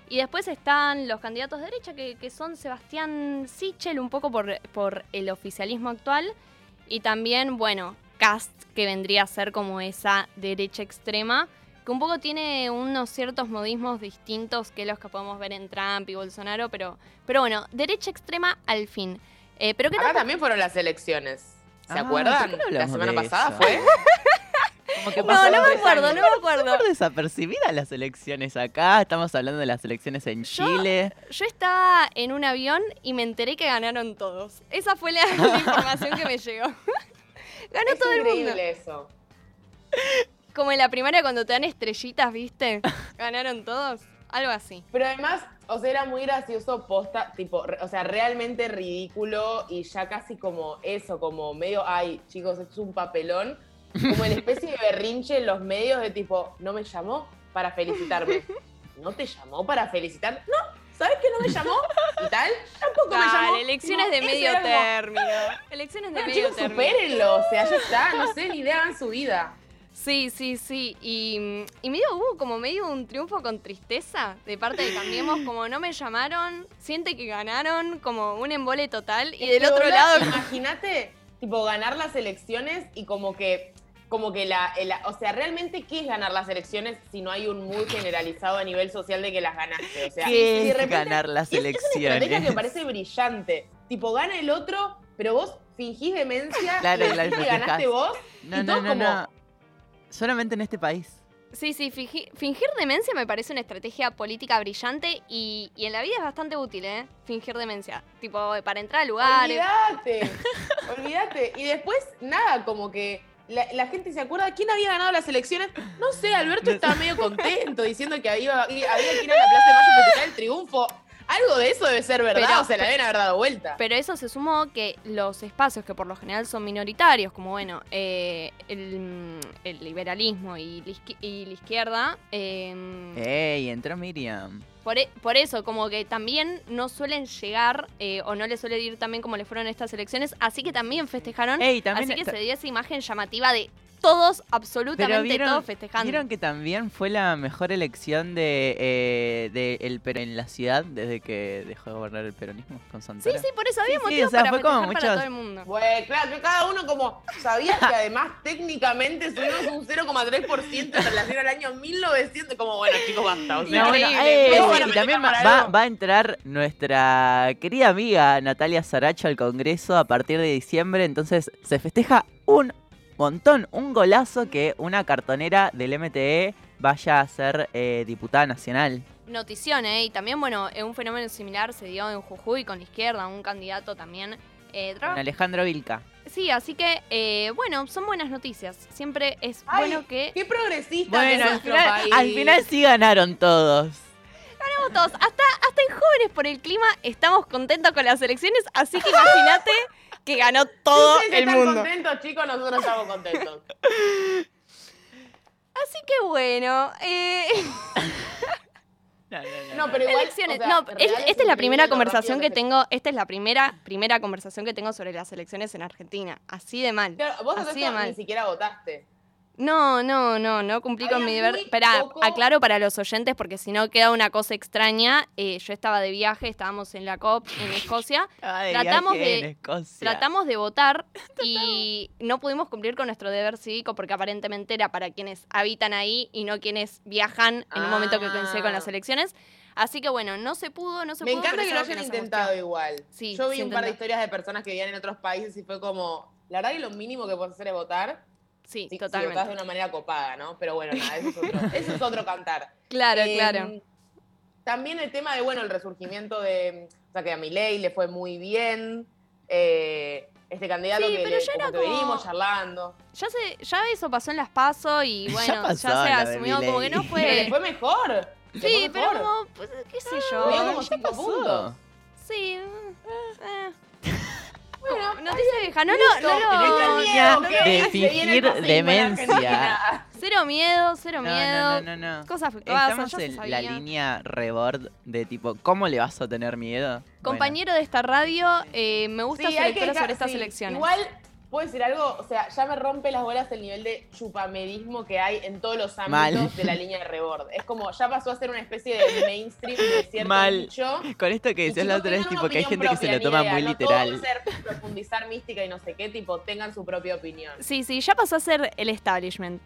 Y después están los candidatos de derecha, que, que son Sebastián Sichel, un poco por, por el oficialismo actual, y también, bueno, Cast, que vendría a ser como esa derecha extrema, que un poco tiene unos ciertos modismos distintos que los que podemos ver en Trump y Bolsonaro, pero, pero bueno, derecha extrema al fin. Eh, pero ¿qué Acá también fueron las elecciones. ¿Se Ah, acuerdan? ¿por qué no La semana pasada eso? fue. Como que No, no me acuerdo, años. no me acuerdo. Súper desapercibidas las elecciones acá. Estamos hablando de las elecciones en Chile. Yo estaba en un avión y me enteré que ganaron todos. Esa fue la, la información que me llegó. Ganó Es todo el mundo. increíble eso. Como en la primaria cuando te dan estrellitas, ¿viste? Ganaron todos. Algo así. Pero además, o sea, era muy gracioso posta, tipo, o sea, realmente ridículo y ya casi como eso, como medio, ay, chicos, esto es un papelón. Como en especie de berrinche en los medios de tipo, no me llamó para felicitarme. ¿No te llamó para felicitar? No, ¿sabes que no me llamó? ¿Y tal? Tampoco me llamó. Dale, elecciones No, de medio término. Elecciones de Bueno, medio chicos, término. supérenlo, o sea, ya está, no sé, ni idea, hagan su vida. Sí, sí, sí. Y, y medio hubo como medio un triunfo con tristeza de parte de Cambiemos, como no me llamaron, siente que ganaron, como un embole total. Y del otro lado, Imagínate, tipo, ganar las elecciones y como que. Como que la, O sea, realmente, ¿qué es ganar las elecciones si no hay un mood generalizado a nivel social de que las ganaste? O sea, ¿Qué si de es repente- ganar las y es- Es una estrategia que me elecciones? parece brillante. Tipo, gana el otro, pero vos fingís demencia Claro, y claro, decís que ganaste vos. No, y no, todos no, como, no. Solamente en este país. Sí, sí, fingi- fingir demencia me parece una estrategia política brillante y, y en la vida es bastante útil, ¿eh? Fingir demencia. Tipo, para entrar a lugares. Olvídate, olvídate. Y después, nada, como que la, la gente se acuerda quién había ganado las elecciones. No sé, Alberto estaba medio contento diciendo que había, había que ir a la Plaza de Mayo a festejar el triunfo. Algo de eso debe ser verdad, Pero- o sea, la deben haber dado vuelta. Pero eso se sumó que los espacios que por lo general son minoritarios, como bueno, eh, el, el liberalismo y la, izquier- y la izquierda, eh, ¡Ey! Entró Miriam. Por, e- por eso como que también no suelen llegar eh, o no les suele ir tan bien como les fueron estas elecciones, así que también festejaron, Ey, también así que se dio esa imagen llamativa de todos, absolutamente vieron, todos festejando. vieron que también fue la mejor elección de, eh, de el en la ciudad desde que dejó de gobernar el peronismo con Sí, Santana. sí, por eso había sí, motivos o sea, para fue como para muchos- todo el mundo. Bueno, claro, que cada uno como sabías que además técnicamente subimos un 0,3% en relación al año 1900, como bueno, chicos, basta. O sea, No, bueno, eh, y también va, va a entrar nuestra querida amiga Natalia Saracho al Congreso a partir de diciembre, entonces se festeja un montón, un golazo que una cartonera del MTE vaya a ser eh, diputada nacional. Notición, ¿eh? Y también, bueno, eh, un fenómeno similar se dio en Jujuy con la izquierda, un candidato también. eh, Con Alejandro Vilca. Sí, así que, eh, bueno, son buenas noticias. Siempre es Ay, bueno que Qué progresista Bueno, al final, país. al final sí ganaron todos. ganamos todos. Hasta, hasta en Jóvenes por el Clima estamos contentos con las elecciones, así que imagínate que ganó todo el están mundo. contentos, chicos, nosotros estamos contentos. Así que bueno, eh, No, pero igual, elecciones. o sea, no, es- esta es la primera conversación que tengo, esta es la primera, primera conversación que tengo sobre las elecciones en Argentina. Así de mal. Claro, vos así de mal. ni siquiera votaste. No, no, no, no cumplí con Había mi deber. Espera, poco- aclaro para los oyentes porque si no queda una cosa extraña. Eh, yo estaba de viaje, estábamos en la COP en Escocia. Ay, tratamos viaje en de Escocia. tratamos de votar y no pudimos cumplir con nuestro deber cívico porque aparentemente era para quienes habitan ahí y no quienes viajan en un momento que coincide con las Ah. elecciones. Así que bueno, no se pudo, no se Me pudo. encanta pero que lo hayan nos intentado igual. Sí, Yo vi un par de intentó. historias de personas que vivían en otros países y fue como, la verdad que lo mínimo que puedes hacer es votar. Sí, si, si totalmente. votás de una manera copada, ¿no? Pero bueno, nada, eso es otro, eso es otro cantar. Claro, Em, claro. También el tema de, bueno, el resurgimiento de, o sea, que a Milei le fue muy bien. eh, este candidato Sí, que, pero le- ya era como que como- venimos charlando. Ya se, ya eso pasó en las PASO y Ya bueno, ya, pasó se lo asumió como que no Milei. Pero le fue. fue mejor. Sí, fue pero como, pues, qué sé yo. como cinco puntos. Sí. eh. Bueno, Noticia vieja, no lo, no lo- Tengo miedo, miedo, de se fingir demencia. Cero miedo, cero No, miedo. no, no, no, no. Cosas Estamos se en la línea rebord de tipo, ¿cómo le vas a tener miedo? Compañero de esta radio, eh, me gusta Sí, su lectura sobre estas sí, elecciones. Igual, puedo decir algo, o sea, ya me rompe las bolas el nivel de chupamedismo que hay en todos los ámbitos Mal. de la línea de rebord. Es como, ya pasó a ser una especie de mainstream de cierto Mal. Con esto que decías la otra vez, tipo que hay gente que se lo toma idea, muy no literal. todo ser profundizar mística y no sé qué, tipo, tengan su propia opinión. Sí, sí, ya pasó a ser el establishment.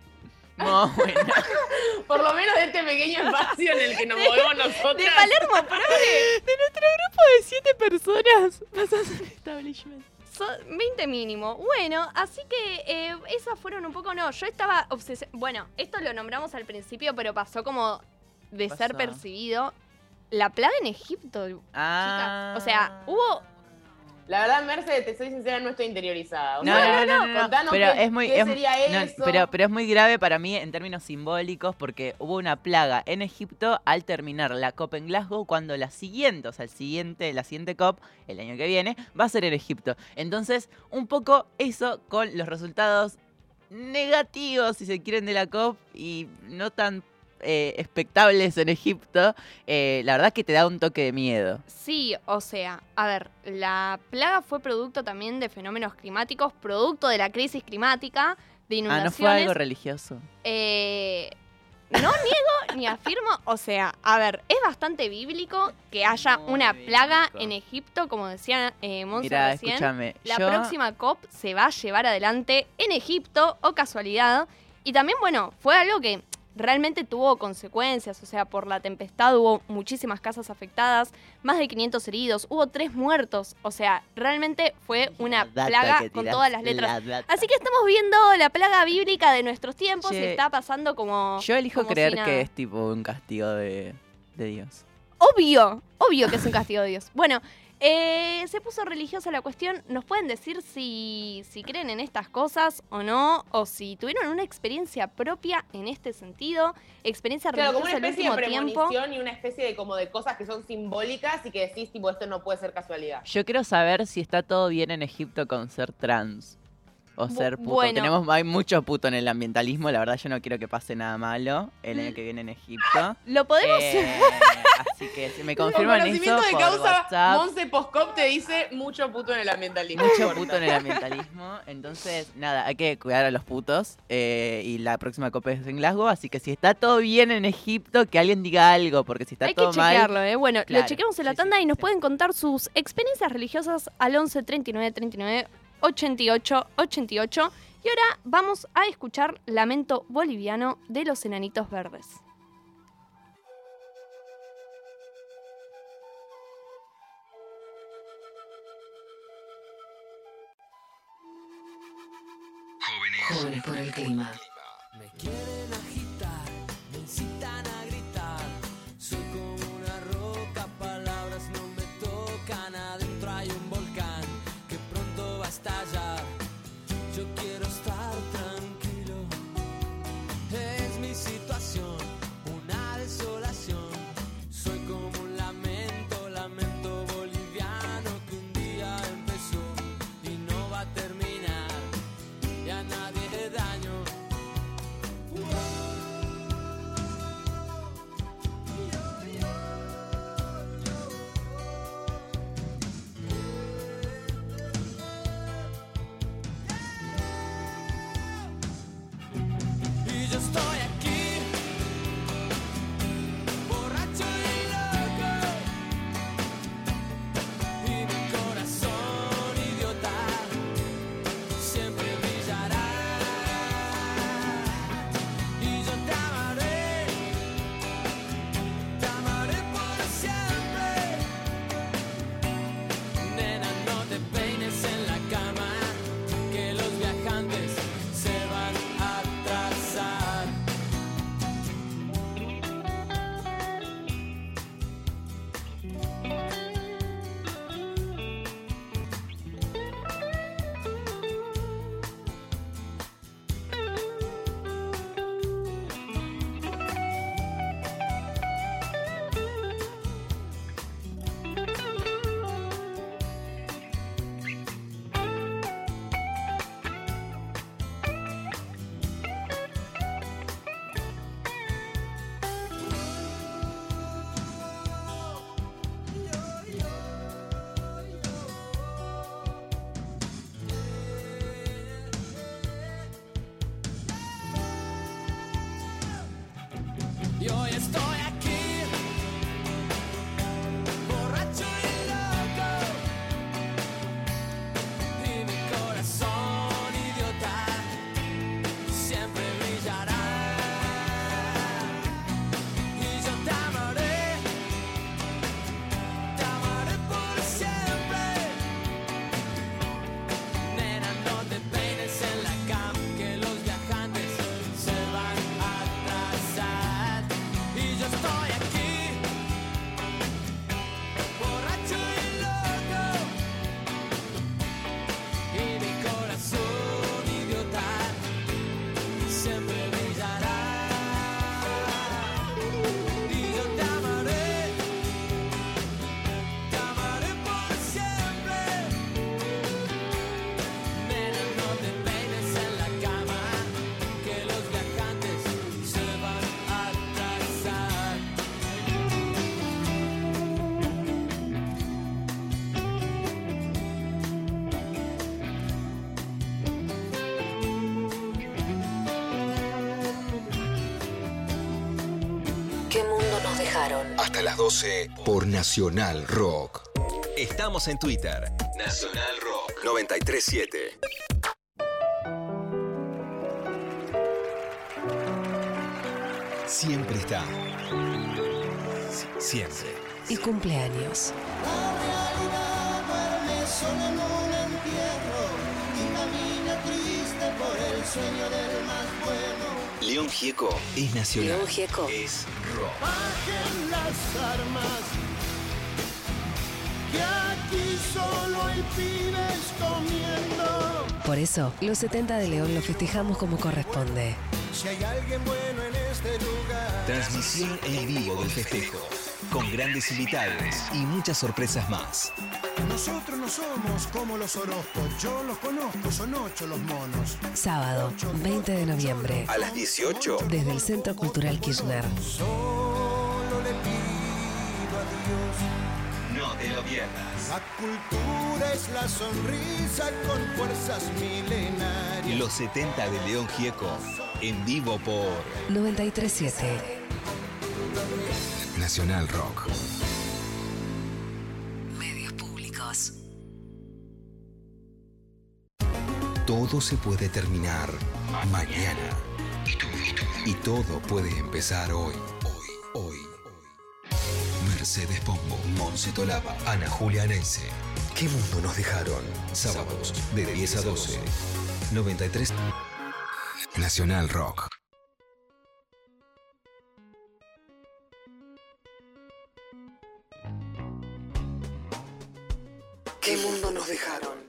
No, bueno. Por lo menos de este pequeño espacio en el que nos movemos nosotros. De Palermo, por De nuestro grupo de siete personas, a hacer establishment. Son 20 mínimo. Bueno, así que eh, esas fueron un poco, no, yo estaba obsesionada. Bueno, esto lo nombramos al principio, pero pasó como de ser percibido. La plaga en Egipto, Ah. chicas. O sea, hubo La verdad, Mercedes, te soy sincera, no estoy interiorizada. O No, sea, no, no, no, no, contanos pero qué, es muy, qué es- sería eso. pero, pero es muy grave para mí en términos simbólicos porque hubo una plaga en Egipto al terminar la COP en Glasgow cuando la siguiente, o sea, el siguiente, la siguiente COP, el año que viene, va a ser en Egipto. Entonces, un poco eso con los resultados negativos, si se quieren, de la COP y no tan eh, expectables en Egipto, eh, la verdad que te da un toque de miedo. Sí, o sea, a ver, la plaga fue producto también de fenómenos climáticos, producto de la crisis climática, de Ah, inundaciones. no fue algo religioso. Eh, no niego ni afirmo, o sea, a ver, es bastante bíblico que haya una plaga en Egipto, como decía eh, Monse Mira, recién. escúchame, La yo- próxima COP se va a llevar adelante en Egipto, o casualidad. Y también, bueno, fue algo que realmente tuvo consecuencias, o sea, por la tempestad hubo muchísimas casas afectadas, más de 500 heridos, hubo tres muertos, o sea, realmente fue una plaga con todas las letras. la. Así que estamos viendo la plaga bíblica de nuestros tiempos y está pasando como... Yo elijo como si creer nada. que es tipo un castigo de, de Dios. Obvio, obvio que es un castigo de Dios. Bueno, eh, se puso religiosa la cuestión. ¿Nos pueden decir si, si creen en estas cosas o no? O si tuvieron una experiencia propia en este sentido. Experiencia Claro, como una religiosa al especie de último premonición y una especie de como de cosas que son simbólicas y que decís, tipo, esto no puede ser casualidad. Yo quiero saber si está todo bien en Egipto con ser trans. O ser puto. bueno. Tenemos, hay mucho puto en el ambientalismo. La verdad, yo no quiero que pase nada malo el Mm. año que viene en Egipto. Lo podemos. Eh, así que si me Con confirman eso conocimiento de por causa, WhatsApp. Monse Postcop te dice mucho puto en el ambientalismo. Mucho puto en el ambientalismo. Entonces, nada, hay que cuidar a los putos. eh, y la próxima copa es en Glasgow. Así que si está todo bien en Egipto, que alguien diga algo. Porque si está Hay que todo mal. chequearlo, ¿eh? Bueno, lo chequeamos en la tanda y nos pueden contar sus experiencias religiosas al 11 39 39 88 88. Y ahora vamos a escuchar Lamento Boliviano de los Enanitos Verdes. Jóvenes por el clima. Me quieren agitar, me dejaron. Hasta las 12 por Nacional Rock. Estamos en Twitter. Nacional Rock 937. Siempre está. Sie- Siempre. Y cumpleaños. duerme solo en un entierro y camina triste por el sueño bueno. León Gieco es nacional. León Gieco. Es rock. Bajen las armas, que aquí solo hay pibes comiendo. Por eso, los 70 de León lo festejamos como corresponde. Si hay alguien bueno en este lugar. Transmisión en vivo del festejo. Con grandes invitados y muchas sorpresas más. Nosotros no somos como los Orozcos, yo los conozco, son ocho los monos. Sábado, 20 de noviembre. A las 18. Desde el Centro Cultural Kirchner. Solo le pido a Dios. No te lo pierdas. La cultura es la sonrisa con fuerzas milenarias. Los 70 de León Gieco. En vivo por 937. Nacional Rock. Medios públicos. Todo se puede terminar mañana. Y todo puede empezar hoy. Hoy, hoy. Mercedes Pombo, Monse Tolaba, Ana Julia Anense. ¿Qué mundo nos dejaron? Sábados de 10 a 12. 93. Nacional Rock. ¿Qué mundo nos dejaron?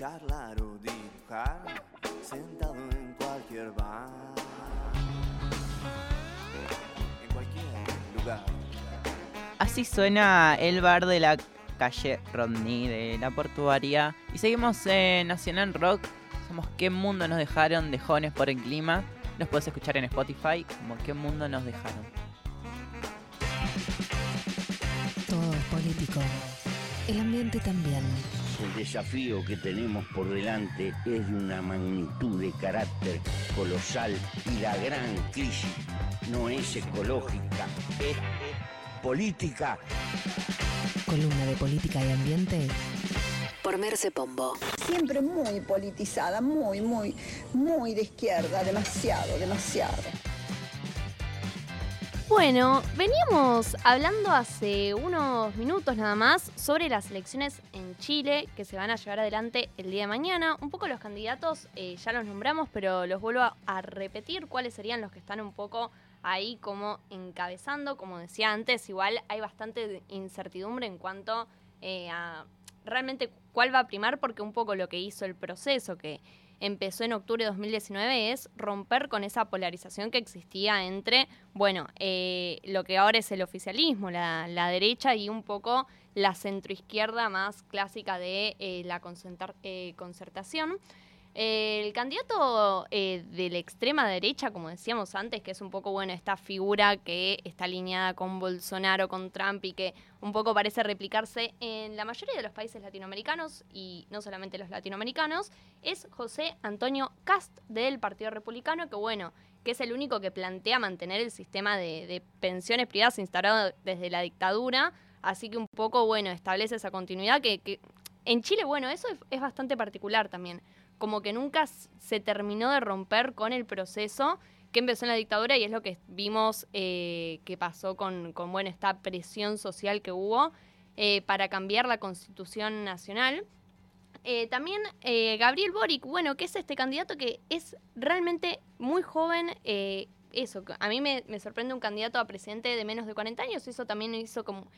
Charlar o dibujar, sentado en cualquier bar, en cualquier lugar. Así suena el bar de la calle Rodney de la portuaria. Y seguimos en Nacional Rock. Somos ¿Qué mundo nos dejaron de jóvenes por el clima? Nos puedes escuchar en Spotify como ¿Qué mundo nos dejaron? Todo es político. El ambiente también. El desafío que tenemos por delante es de una magnitud de carácter colosal y la gran crisis no es ecológica, es política. Columna de política y ambiente por Merce Pombo. Siempre muy politizada, muy, muy, muy de izquierda, demasiado, demasiado. Bueno, veníamos hablando hace unos minutos nada más sobre las elecciones en Chile que se van a llevar adelante el día de mañana. Un poco los candidatos eh, ya los nombramos, pero los vuelvo a, repetir cuáles serían los que están un poco ahí como encabezando. Como decía antes, igual hay bastante incertidumbre en cuanto eh, a realmente cuál va a primar, porque un poco lo que hizo el proceso que empezó en octubre de 2019 es romper con esa polarización que existía entre, bueno, eh, lo que ahora es el oficialismo, la, la derecha y un poco la centroizquierda más clásica de eh, la eh, concertación. El candidato eh, de la extrema derecha, como decíamos antes, que es un poco, bueno, esta figura que está alineada con Bolsonaro, con Trump y que un poco parece replicarse en la mayoría de los países latinoamericanos y no solamente los latinoamericanos, es José Antonio Cast del Partido Republicano, que bueno, que es el único que plantea mantener el sistema de, pensiones privadas instaurado desde la dictadura, así que un poco, bueno, establece esa continuidad que, en Chile, bueno, eso es, es bastante particular también, como que nunca se terminó de romper con el proceso que empezó en la dictadura y es lo que vimos eh, que pasó con, bueno, esta presión social que hubo eh, para cambiar la constitución nacional. Eh, también Gabriel Boric, bueno, que es este candidato que es realmente muy joven. eso, a mí me, me sorprende un candidato a presidente de menos de 40 años. Eso también hizo como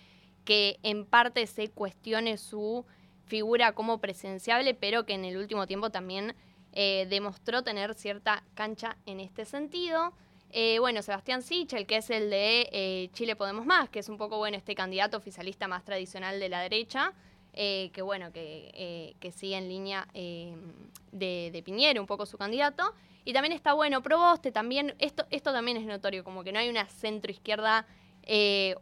que en parte se cuestione su figura como presenciable, pero que en el último tiempo también eh, demostró tener cierta cancha en este sentido. Eh, bueno, Sebastián Sichel, que es el de eh, Chile Podemos Más, que es un poco, bueno, este candidato oficialista más tradicional de la derecha, que bueno, que, que sigue en línea de, de Piñera, un poco su candidato. Y también está, bueno, Proboste, también, esto, esto también es notorio, como que no hay una centro-izquierda eh,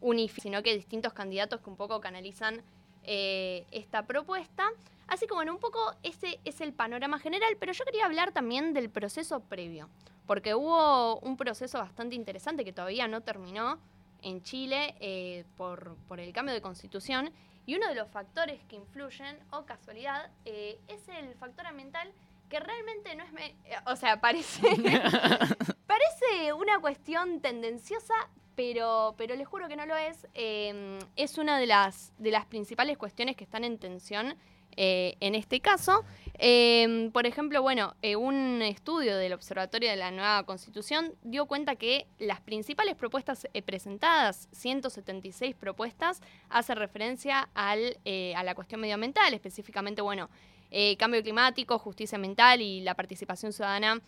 unificada, sino que distintos candidatos que un poco canalizan eh, esta propuesta. Así que bueno, un poco ese es el panorama general, pero yo quería hablar también del proceso previo, porque hubo un proceso bastante interesante que todavía no terminó en Chile eh, por, por el cambio de constitución, y uno de los factores que influyen, o casualidad, eh, es el factor ambiental que realmente no es... o sea, parece... parece una cuestión tendenciosa, pero, pero les juro que no lo es. Eh, es una de las, de las principales cuestiones que están en tensión eh, en este caso. Eh, por ejemplo, bueno, eh, un estudio del Observatorio de la Nueva Constitución dio cuenta que las principales propuestas eh, presentadas, 176 propuestas, hace referencia al, a la cuestión medioambiental, específicamente, bueno, cambio climático, justicia ambiental y la participación ciudadana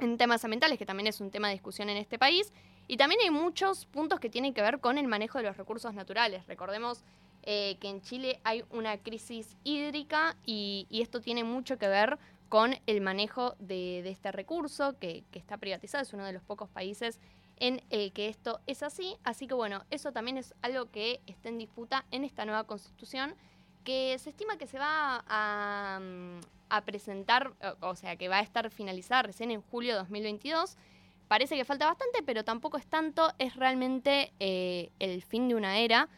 en temas ambientales, que también es un tema de discusión en este país. Y también hay muchos puntos que tienen que ver con el manejo de los recursos naturales. Recordemos eh, que en Chile hay una crisis hídrica y, esto tiene mucho que ver con el manejo de, este recurso que, está privatizado. Es uno de los pocos países en el que esto es así. Así que bueno, eso también es algo que está en disputa en esta nueva constitución que se estima que se va a, mm, presentar, o sea, que va a estar finalizada recién en julio de 2022. Parece que falta bastante, pero tampoco es tanto. Es realmente eh, el fin de una era,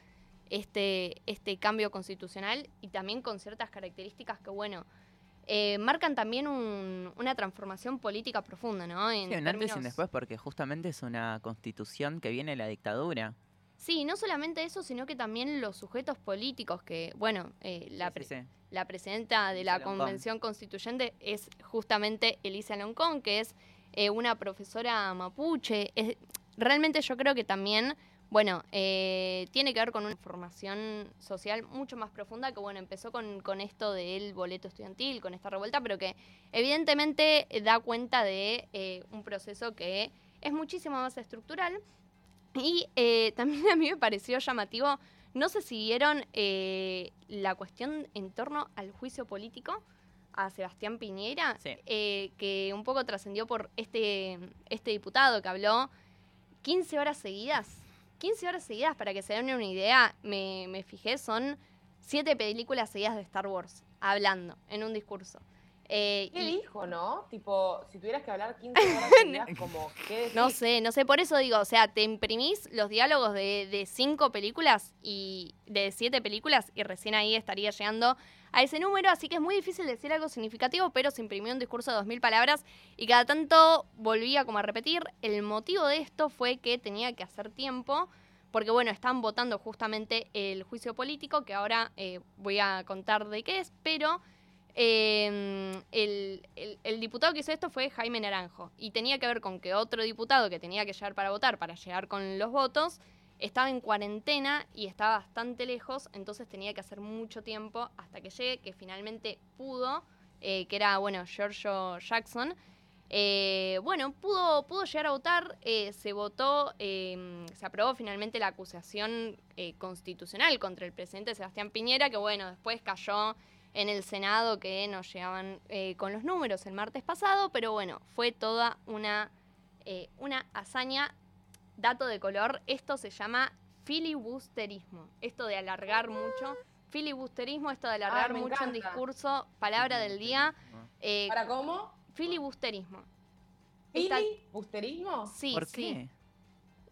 este, este cambio constitucional y también con ciertas características que, bueno, eh, marcan también un- una transformación política profunda, ¿no? En Sí, un antes y un después, porque justamente es una constitución que viene de la dictadura. Sí, no solamente eso, sino que también los sujetos políticos que, bueno, eh, la, Sí, pre- sí, sí. la presidenta de la. Convención Constituyente es justamente Elisa Loncón, que es eh, una profesora mapuche. Realmente yo creo que también, bueno, eh, tiene que ver con una formación social mucho más profunda que, bueno, empezó con, con esto del boleto estudiantil, con esta revuelta, pero que evidentemente da cuenta de eh, un proceso que es muchísimo más estructural. Y eh, también a mí me pareció llamativo, no sé si vieron eh, la cuestión en torno al juicio político, a Sebastián Piñera, Sí. eh, que un poco trascendió por este, este diputado que habló 15 horas seguidas. 15 horas seguidas, para que se den una idea, me, me fijé, son siete películas seguidas de Star Wars, hablando en un discurso. Eh, ¿Qué y- dijo, no? Tipo, si tuvieras que hablar 15 horas como, ¿qué decís? No sé, no sé, por eso digo, o sea, te imprimís los diálogos de, de cinco películas y de siete películas y recién ahí estaría llegando a ese número, así que es muy difícil decir algo significativo, pero se imprimió un discurso de dos mil palabras y cada tanto volvía como a repetir. El motivo de esto fue que tenía que hacer tiempo, porque bueno, están votando justamente el juicio político, que ahora eh, voy a contar de qué es, pero eh, el, el- diputado que hizo esto fue Jaime Naranjo y tenía que ver con que otro diputado que tenía que llegar para votar, para llegar con los votos, estaba en cuarentena y estaba bastante lejos, entonces tenía que hacer mucho tiempo hasta que llegue, que finalmente pudo, eh, que era, bueno, Giorgio Jackson. Eh, bueno, pudo, pudo llegar a votar, eh, se votó, eh, se aprobó finalmente la acusación constitucional contra el presidente Sebastián Piñera, que bueno, después cayó en el Senado que nos llegaban eh, con los números el martes pasado, pero bueno, fue toda una, eh, una hazaña. Dato de color, esto se llama filibusterismo, esto de alargar mucho. Filibusterismo, esto de alargar Ah, mucho un discurso, palabra del día. eh, ¿Para cómo? Filibusterismo. ¿Filibusterismo? Sí, ¿Por sí.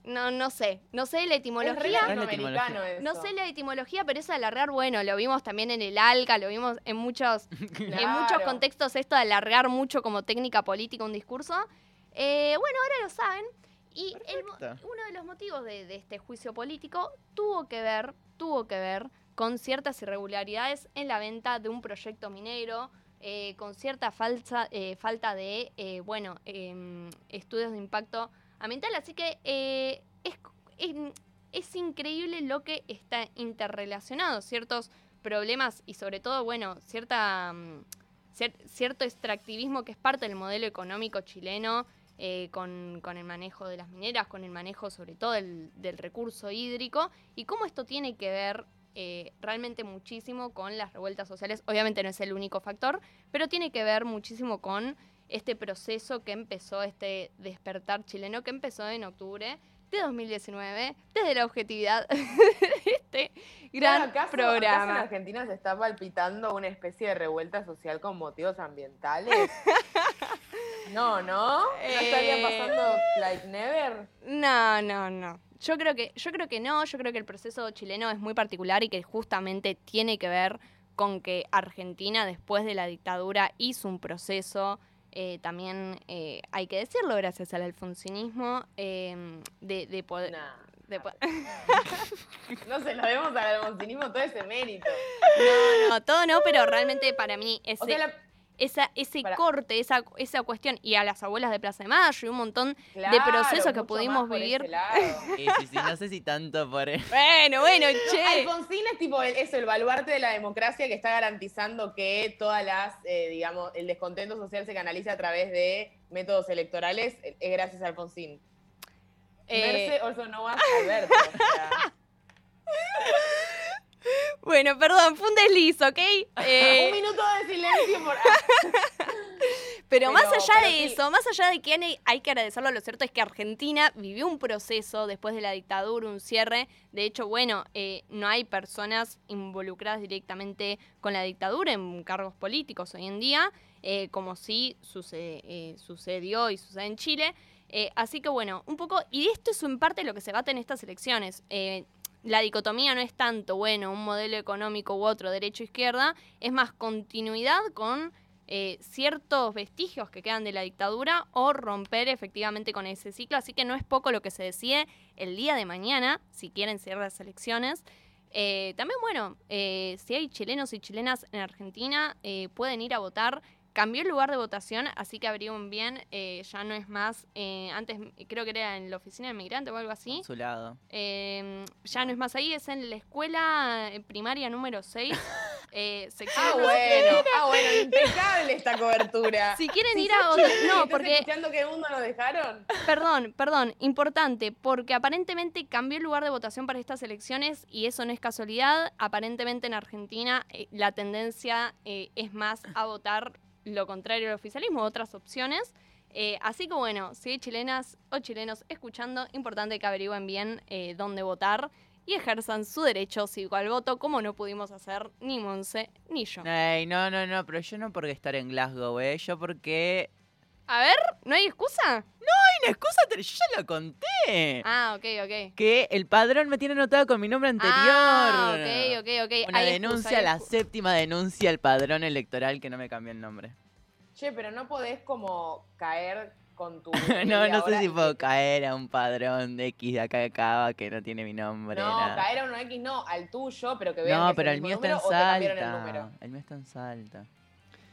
No, no sé. No sé la Es etimología. latinoamericano eso. No sé la etimología, pero eso de alargar, bueno, lo vimos también en el ALCA, lo vimos en muchos, en muchos contextos, esto de alargar mucho como técnica política un discurso. Eh, bueno, ahora lo saben. Y el uno de los motivos de, de este juicio político tuvo que ver, tuvo que ver con ciertas irregularidades en la venta de un proyecto minero, eh, con cierta falsa, eh, falta de, eh, bueno, em, estudios de impacto ambiental. Así que eh, es, es, increíble lo que está interrelacionado, ciertos problemas y sobre todo, bueno, cierta, mm, cier- cierto extractivismo que es parte del modelo económico chileno. eh, con, con el manejo de las mineras, con el manejo sobre todo del, del recurso hídrico y cómo esto tiene que ver eh, realmente muchísimo con las revueltas sociales. Obviamente no es el único factor, pero tiene que ver muchísimo con este proceso que empezó, este despertar chileno que empezó en octubre de 2019, desde la objetividad de este gran Claro, ¿acaso- ¿acaso en programa. Argentina se está palpitando una especie de revuelta social con motivos ambientales? no, ¿no? ¿No estaría Eh, pasando like never? No, no, no. Yo creo que, yo creo que no, yo creo que el proceso chileno es muy particular y que justamente tiene que ver con que Argentina, después de la dictadura, hizo un proceso, eh, también eh, hay que decirlo, gracias al alfonsinismo, eh, de, de poder. de po- No se lo debemos al alfonsinismo todo ese mérito. no, no, todo no, pero realmente para mí ese, O sea, la- esa, ese corte, esa, esa cuestión, y a las abuelas de Plaza de Mayo y un montón de procesos que pudimos vivir. Sí, sí, sí, no sé si tanto por... Bueno, bueno, che. Alfonsín es tipo el- eso, el baluarte de la democracia que está garantizando que todas las, eh, digamos, el descontento social se canaliza a través de métodos electorales, eh, es gracias a Alfonsín. Eh, Merce also no Alberto. o sea. Bueno, perdón, fue un desliz, ¿ok? Eh, Un minuto de silencio por. pero, más pero- allá pero de sí. eso, más allá de que hay, hay que agradecerlo, lo cierto es que Argentina vivió un proceso después de la dictadura, un cierre. De hecho, bueno, eh, no hay personas involucradas directamente con la dictadura en cargos políticos hoy en día, eh, como sí sucede- eh, sucedió y sucede en Chile. Así que bueno, un poco, y esto es en parte lo que se bate en estas elecciones. La dicotomía no es tanto, bueno, un modelo económico u otro, derecho-izquierda, es más continuidad con eh, ciertos vestigios que quedan de la dictadura o romper efectivamente con ese ciclo. Así que no es poco lo que se decide el día de mañana, si quieren cierrar las elecciones. Eh, también, bueno, eh, si hay chilenos y chilenas en Argentina, eh, pueden ir a votar. Cambió el lugar de votación, así que averigüen bien. eh, ya no es más, eh, antes creo que era en la oficina de migrante o algo así. su lado. Eh, ya no es más ahí, es en la escuela eh, primaria número 6. eh, Ah, bueno, ah, bueno, impecable esta cobertura. Si quieren Si ir a otra. No, estás porque. escuchando qué mundo nos dejaron? Perdón, perdón, importante, porque aparentemente cambió el lugar de votación para estas elecciones y eso no es casualidad. Aparentemente en Argentina eh, la tendencia eh, es más a votar lo contrario al oficialismo, otras opciones. Eh, así que bueno, si hay chilenas o chilenos escuchando, importante que averigüen bien eh, dónde votar y ejerzan su derecho cívico al voto, como no pudimos hacer ni Monse ni yo. Ey, no, no, no, pero yo no porque estar en Glasgow, ¿eh? Yo porque... A ver, ¿no hay excusa? No hay una excusa, te- yo ya lo conté. Ah, ok, ok. Que el padrón me tiene anotado con mi nombre anterior. Ah, ok, ok, ok. Una Hay denuncia, la séptima denuncia al padrón electoral que no me cambió el nombre. Che, pero no podés como caer con tu. no, no sé si puedo caer a un padrón de X de acá de acá que no tiene mi nombre. No, nada. caer a uno X no, al tuyo, pero que vean No, que pero el el mismo mío está en número el Salta. El mío está en Salta.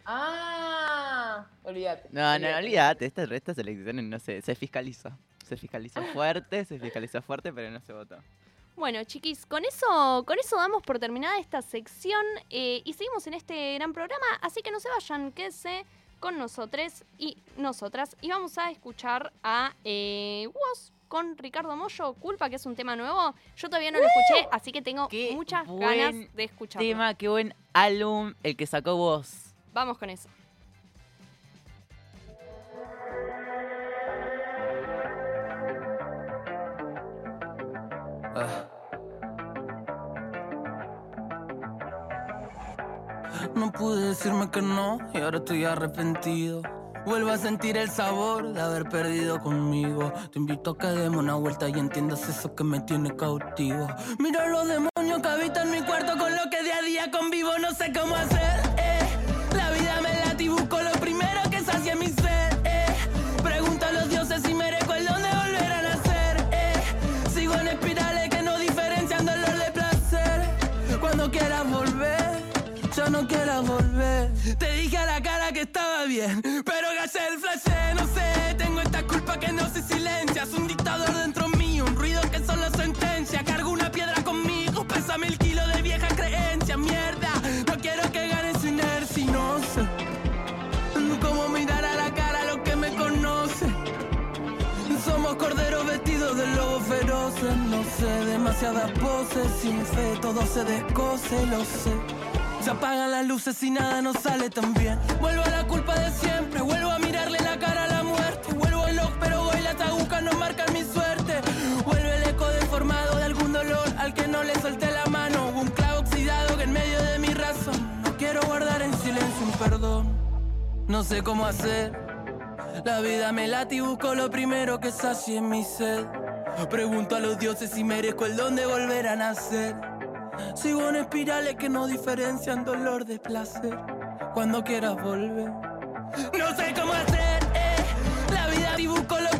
Ah, olvídate. No, no, olvídate, estas, estas elecciones no sé, se fiscalizó. Se fiscalizó fuerte, se fiscalizó fuerte, pero no se votó. Bueno, chiquis, con eso, con eso damos por terminada esta sección eh, y seguimos en este gran programa, así que no se vayan, quédense con nosotros y nosotras y vamos a escuchar a eh, Woz con Ricardo Mollo, Culpa, que es un tema nuevo. Yo todavía no lo escuché, así que tengo muchas buen ganas de escucharlo. Tema, qué buen álbum el que sacó vos. Vamos con eso. No pude decirme que no y ahora estoy arrepentido. Vuelvo a sentir el sabor de haber perdido conmigo. Te invito a que demos una vuelta y entiendas eso que me tiene cautivo. Mira los demonios que habitan mi cuarto con lo que día a día convivo. No sé cómo hacer. Pero gallé el flash, no sé. Tengo esta culpa que no se silencia. Es un dictador dentro mío, un ruido que solo sentencia. Cargo una piedra conmigo, pesa mil kilos de vieja creencia. Mierda, no quiero que gane su inercia no sé cómo mirar a la cara a los que me conocen. Somos corderos vestidos de lobos feroces, no sé, demasiadas poses, sin fe todo se descoce, lo sé. Se apagan las luces y nada nos sale tan bien. Vuelvo a la culpa de siempre, vuelvo a mirarle la cara a la muerte. Vuelvo al loco, pero hoy las agujas no marcan mi suerte. Vuelve el eco deformado de algún dolor al que no le solté la mano. Un clavo oxidado que en medio de mi razón. No quiero guardar en silencio un perdón. No sé cómo hacer. La vida me late y busco lo primero que sacie mi sed. Pregunto a los dioses si merezco el don de volver a nacer. Sigo en espirales que no diferencian dolor de placer. Cuando quieras volver. No sé cómo hacer, eh. La vida busco lo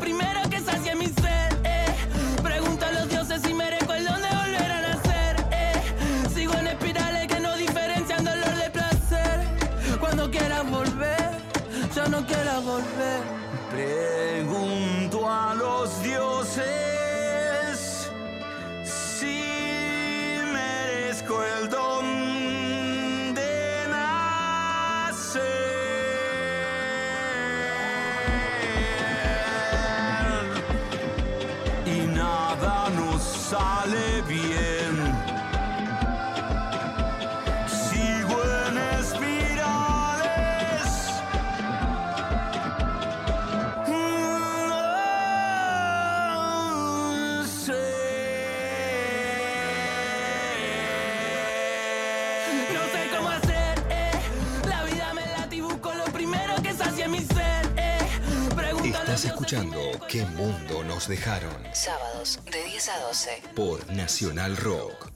¿Qué mundo nos dejaron? Sábados de 10 a 12. Por Nacional Rock.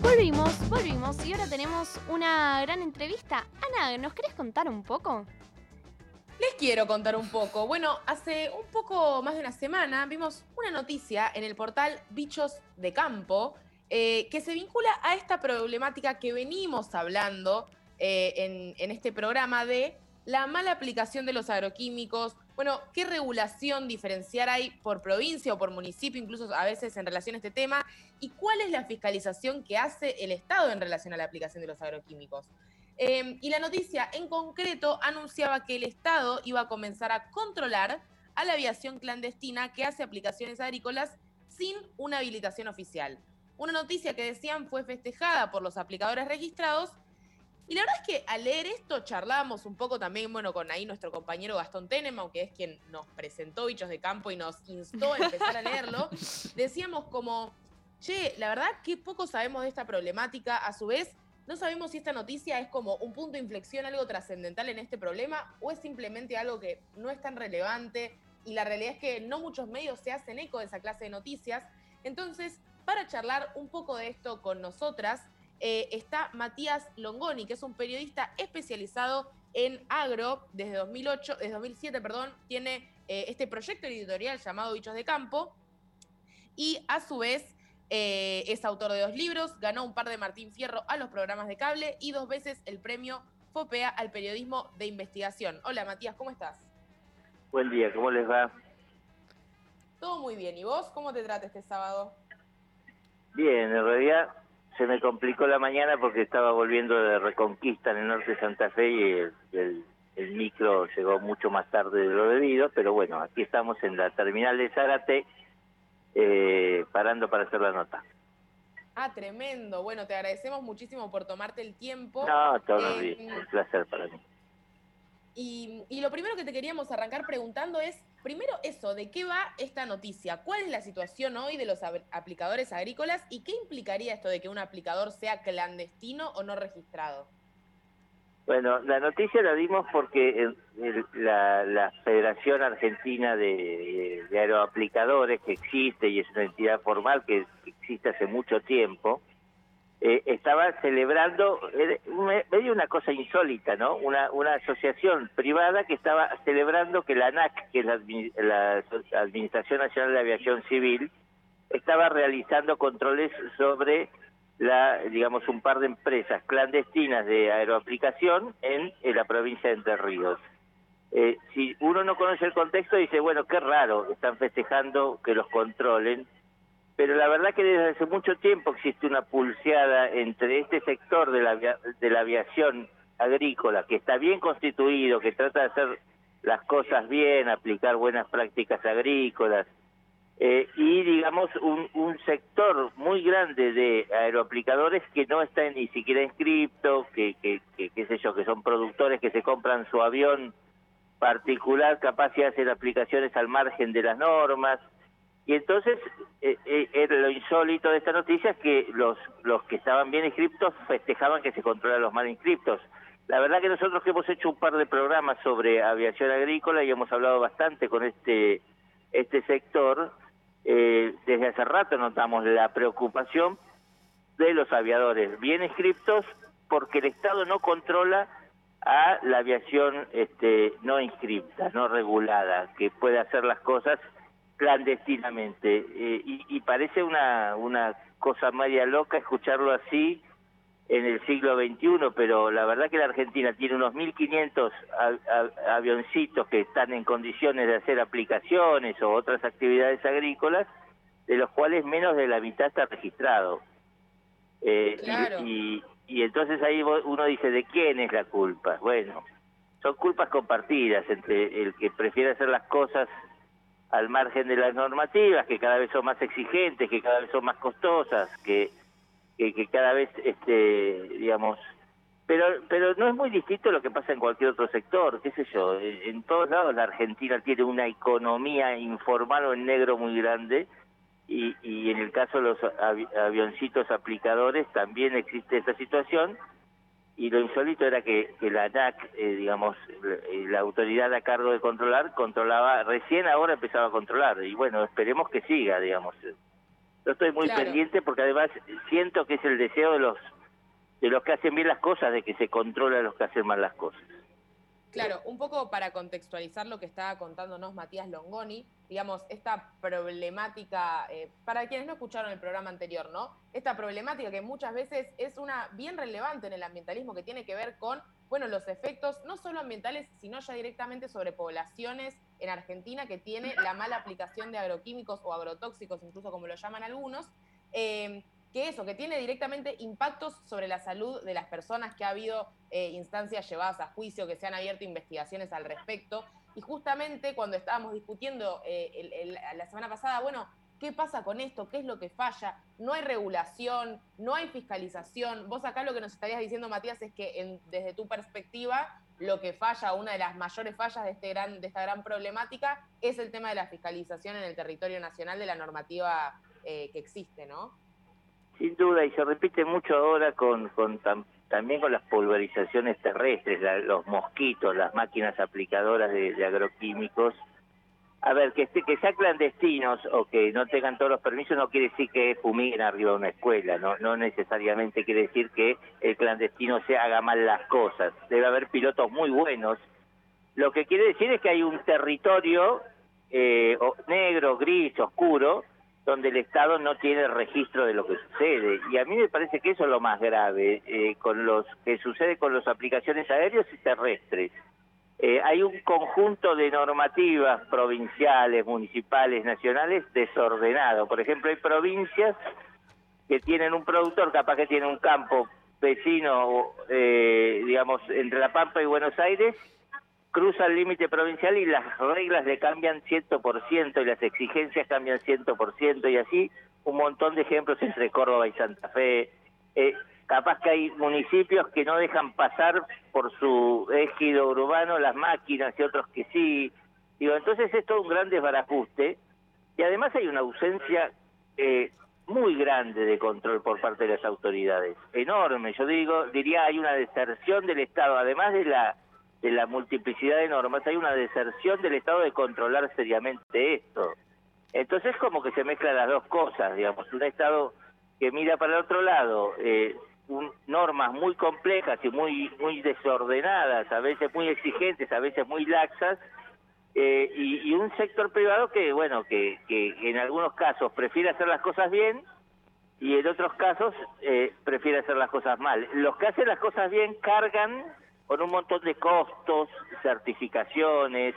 Volvimos, volvimos y ahora tenemos una gran entrevista. Ana, ¿nos querés contar un poco? Les quiero contar un poco. Bueno, hace un poco más de una semana vimos una noticia en el portal Bichos de Campo eh, que se vincula a esta problemática que venimos hablando eh, en, este programa de la mala aplicación de los agroquímicos, bueno, ¿qué regulación diferenciar hay por provincia o por municipio, incluso a veces en relación a este tema? ¿Y cuál es la fiscalización que hace el Estado en relación a la aplicación de los agroquímicos? Eh, y la noticia en concreto anunciaba que el Estado iba a comenzar a controlar a la aviación clandestina que hace aplicaciones agrícolas sin una habilitación oficial. Una noticia que decían fue festejada por los aplicadores registrados y la verdad es que al leer esto charlábamos un poco también, bueno, con ahí nuestro compañero Gastón Tenema, que es quien nos presentó Bichos de Campo y nos instó a empezar a leerlo. Decíamos como, che, la verdad que poco sabemos de esta problemática. A su vez, no sabemos si esta noticia es como un punto de inflexión, algo trascendental en este problema, o es simplemente algo que no es tan relevante. Y la realidad es que no muchos medios se hacen eco de esa clase de noticias. Entonces, para charlar un poco de esto con nosotras, eh, está Matías Longoni, que es un periodista especializado en agro desde 2008, desde 2007, perdón, tiene eh, este proyecto editorial llamado Bichos de Campo y a su vez eh, es autor de dos libros, ganó un par de Martín Fierro a los programas de cable y dos veces el premio FOPEA al periodismo de investigación. Hola Matías, ¿cómo estás? Buen día, ¿cómo les va? Todo muy bien, ¿y vos cómo te trata este sábado? Bien, en realidad se me complicó la mañana porque estaba volviendo de Reconquista en el norte de Santa Fe y el, el- el micro llegó mucho más tarde de lo debido, pero bueno, aquí estamos en la terminal de Zárate eh, parando para hacer la nota. Ah, tremendo. Bueno, te agradecemos muchísimo por tomarte el tiempo. No, todo Eh, bien, un placer para mí. Y, y lo primero que te queríamos arrancar preguntando es, primero eso, ¿de qué va esta noticia? ¿Cuál es la situación hoy de los aplicadores agrícolas y qué implicaría esto de que un aplicador sea clandestino o no registrado? Bueno, la noticia la dimos porque el- el- la, la Federación Argentina de, de Aeroaplicadores, que existe y es una entidad formal que existe hace mucho tiempo, eh, estaba celebrando, eh, me- medio una cosa insólita, ¿no? Una, una asociación privada que estaba celebrando que la ANAC, que es la, admi- la Administración Nacional de Aviación Civil, estaba realizando controles sobre la, digamos, un par de empresas clandestinas de aeroaplicación en, en la provincia de Entre Ríos. Eh, si uno no conoce el contexto, dice, bueno, qué raro, están festejando que los controlen, pero la verdad que desde hace mucho tiempo existe una pulseada entre este sector de la, de la aviación agrícola, que está bien constituido, que trata de hacer las cosas bien, aplicar buenas prácticas agrícolas, eh, y digamos un, un sector muy grande de aeroaplicadores que no está ni siquiera inscripto, que, que, sé yo, que son productores que se compran su avión particular capaz de hacer aplicaciones al margen de las normas. Y entonces, eh, eh, era lo insólito de esta noticia es que los, los que estaban bien inscriptos festejaban que se controlan los mal inscriptos. La verdad que nosotros que hemos hecho un par de programas sobre aviación agrícola y hemos hablado bastante con este, este sector, eh, desde hace rato notamos la preocupación de los aviadores bien inscriptos porque el Estado no controla a la aviación este, no inscripta, no regulada, que puede hacer las cosas clandestinamente. Eh, y, y parece una, una cosa media loca escucharlo así en el siglo XXI, pero la verdad que la Argentina tiene unos 1.500 a- a- avioncitos que están en condiciones de hacer aplicaciones o otras actividades agrícolas, de los cuales menos de la mitad está registrado. Eh, y- Claro. y, y entonces ahí uno dice, ¿de quién es la culpa? Bueno, son culpas compartidas entre el que prefiere hacer las cosas al margen de las normativas, que cada vez son más exigentes, que cada vez son más costosas, que, que, cada vez, este, digamos, pero pero no es muy distinto lo que pasa en cualquier otro sector, qué sé yo, en, todos lados la Argentina tiene una economía informal o en negro muy grande, y, y en el caso de los avi- avioncitos aplicadores también existe esta situación y lo insólito era que, que la ANAC, eh, digamos, la, la autoridad a cargo de controlar, controlaba, recién ahora empezaba a controlar y bueno, esperemos que siga, digamos. Yo estoy muy Claro. pendiente porque además siento que es el deseo de los de los que hacen bien las cosas, de que se controla a los que hacen mal las cosas. Claro, un poco para contextualizar lo que estaba contándonos Matías Longoni, digamos, esta problemática, eh, para quienes no escucharon el programa anterior, ¿no? Esta problemática que muchas veces es una bien relevante en el ambientalismo que tiene que ver con, bueno, los efectos no solo ambientales, sino ya directamente sobre poblaciones en Argentina que tiene la mala aplicación de agroquímicos o agrotóxicos, incluso como lo llaman algunos. Eh, que eso, que tiene directamente impactos sobre la salud de las personas, que ha habido eh, instancias llevadas a juicio, que se han abierto investigaciones al respecto. Y justamente cuando estábamos discutiendo eh, la semana pasada, bueno, ¿qué pasa con esto? ¿Qué es lo que falla? No hay regulación, no hay fiscalización. Vos acá lo que nos estarías diciendo, Matías, es que desde tu perspectiva, lo que falla, una de las mayores fallas de, este gran, de esta gran problemática, es el tema de la fiscalización en el territorio nacional de la normativa eh, que existe, ¿no? Sin duda, y se repite mucho ahora con, con tam- también con las pulverizaciones terrestres, la- los mosquitos, las máquinas aplicadoras de, agroquímicos. A ver, que, que sean clandestinos o que no tengan todos los permisos no quiere decir que fumiguen arriba de una escuela, no, no necesariamente quiere decir que el clandestino se haga mal las cosas. Debe haber pilotos muy buenos. Lo que quiere decir es que hay un territorio eh, negro, gris, oscuro, donde el Estado no tiene registro de lo que sucede. Y a mí me parece que eso es lo más grave eh, con los que sucede con las aplicaciones aéreas y terrestres. Eh, hay un conjunto de normativas provinciales, municipales, nacionales desordenado. Por ejemplo, hay provincias que tienen un productor, capaz que tiene un campo vecino, eh, digamos, entre La Pampa y Buenos Aires, cruza el límite provincial y las reglas le cambian 100% y las exigencias cambian 100% y así un montón de ejemplos entre Córdoba y Santa Fe. Eh, capaz que hay municipios que no dejan pasar por su ejido urbano las máquinas y otros que sí. Digo, entonces es todo un gran desbarajuste y además hay una ausencia eh, muy grande de control por parte de las autoridades, enorme. Yo digo, diría hay una deserción del Estado, además de la de la multiplicidad de normas, hay una deserción del Estado de controlar seriamente esto. Entonces como que se mezclan las dos cosas, digamos, un Estado que mira para el otro lado, eh, un- normas muy complejas y muy muy desordenadas, a veces muy exigentes, a veces muy laxas, eh, y, y un sector privado que, bueno, que, que en algunos casos prefiere hacer las cosas bien y en otros casos eh, prefiere hacer las cosas mal. Los que hacen las cosas bien cargan con un montón de costos, certificaciones,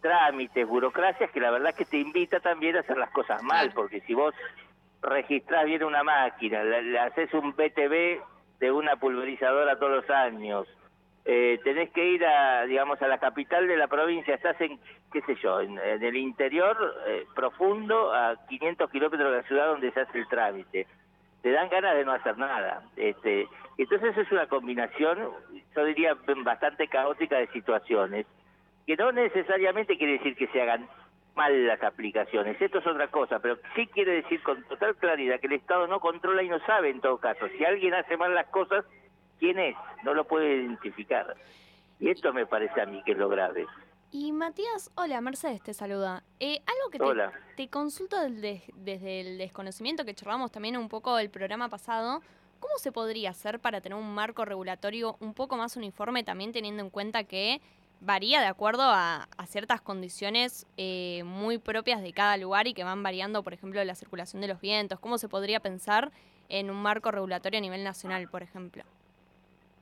trámites, burocracias, que la verdad que te invita también a hacer las cosas mal, porque si vos registrás bien una máquina, le, le haces un BTV de una pulverizadora todos los años, eh, tenés que ir a, digamos, a la capital de la provincia, estás en, qué sé yo, en, en el interior eh, profundo, a 500 kilómetros de la ciudad donde se hace el trámite. Te dan ganas de no hacer nada. Este, entonces es una combinación, yo diría, bastante caótica de situaciones, que no necesariamente quiere decir que se hagan mal las aplicaciones, esto es otra cosa, pero sí quiere decir con total claridad que el Estado no controla y no sabe en todo caso. Si alguien hace mal las cosas, ¿quién es? No lo puede identificar. Y esto me parece a mí que es lo grave. Y Matías, hola, Mercedes te saluda. Eh, algo que te, Hola. te consulto desde el desconocimiento que charlamos también un poco el programa pasado, ¿cómo se podría hacer para tener un marco regulatorio un poco más uniforme, también teniendo en cuenta que varía de acuerdo a, ciertas condiciones eh, muy propias de cada lugar y que van variando, por ejemplo, la circulación de los vientos? ¿Cómo se podría pensar en un marco regulatorio a nivel nacional, por ejemplo?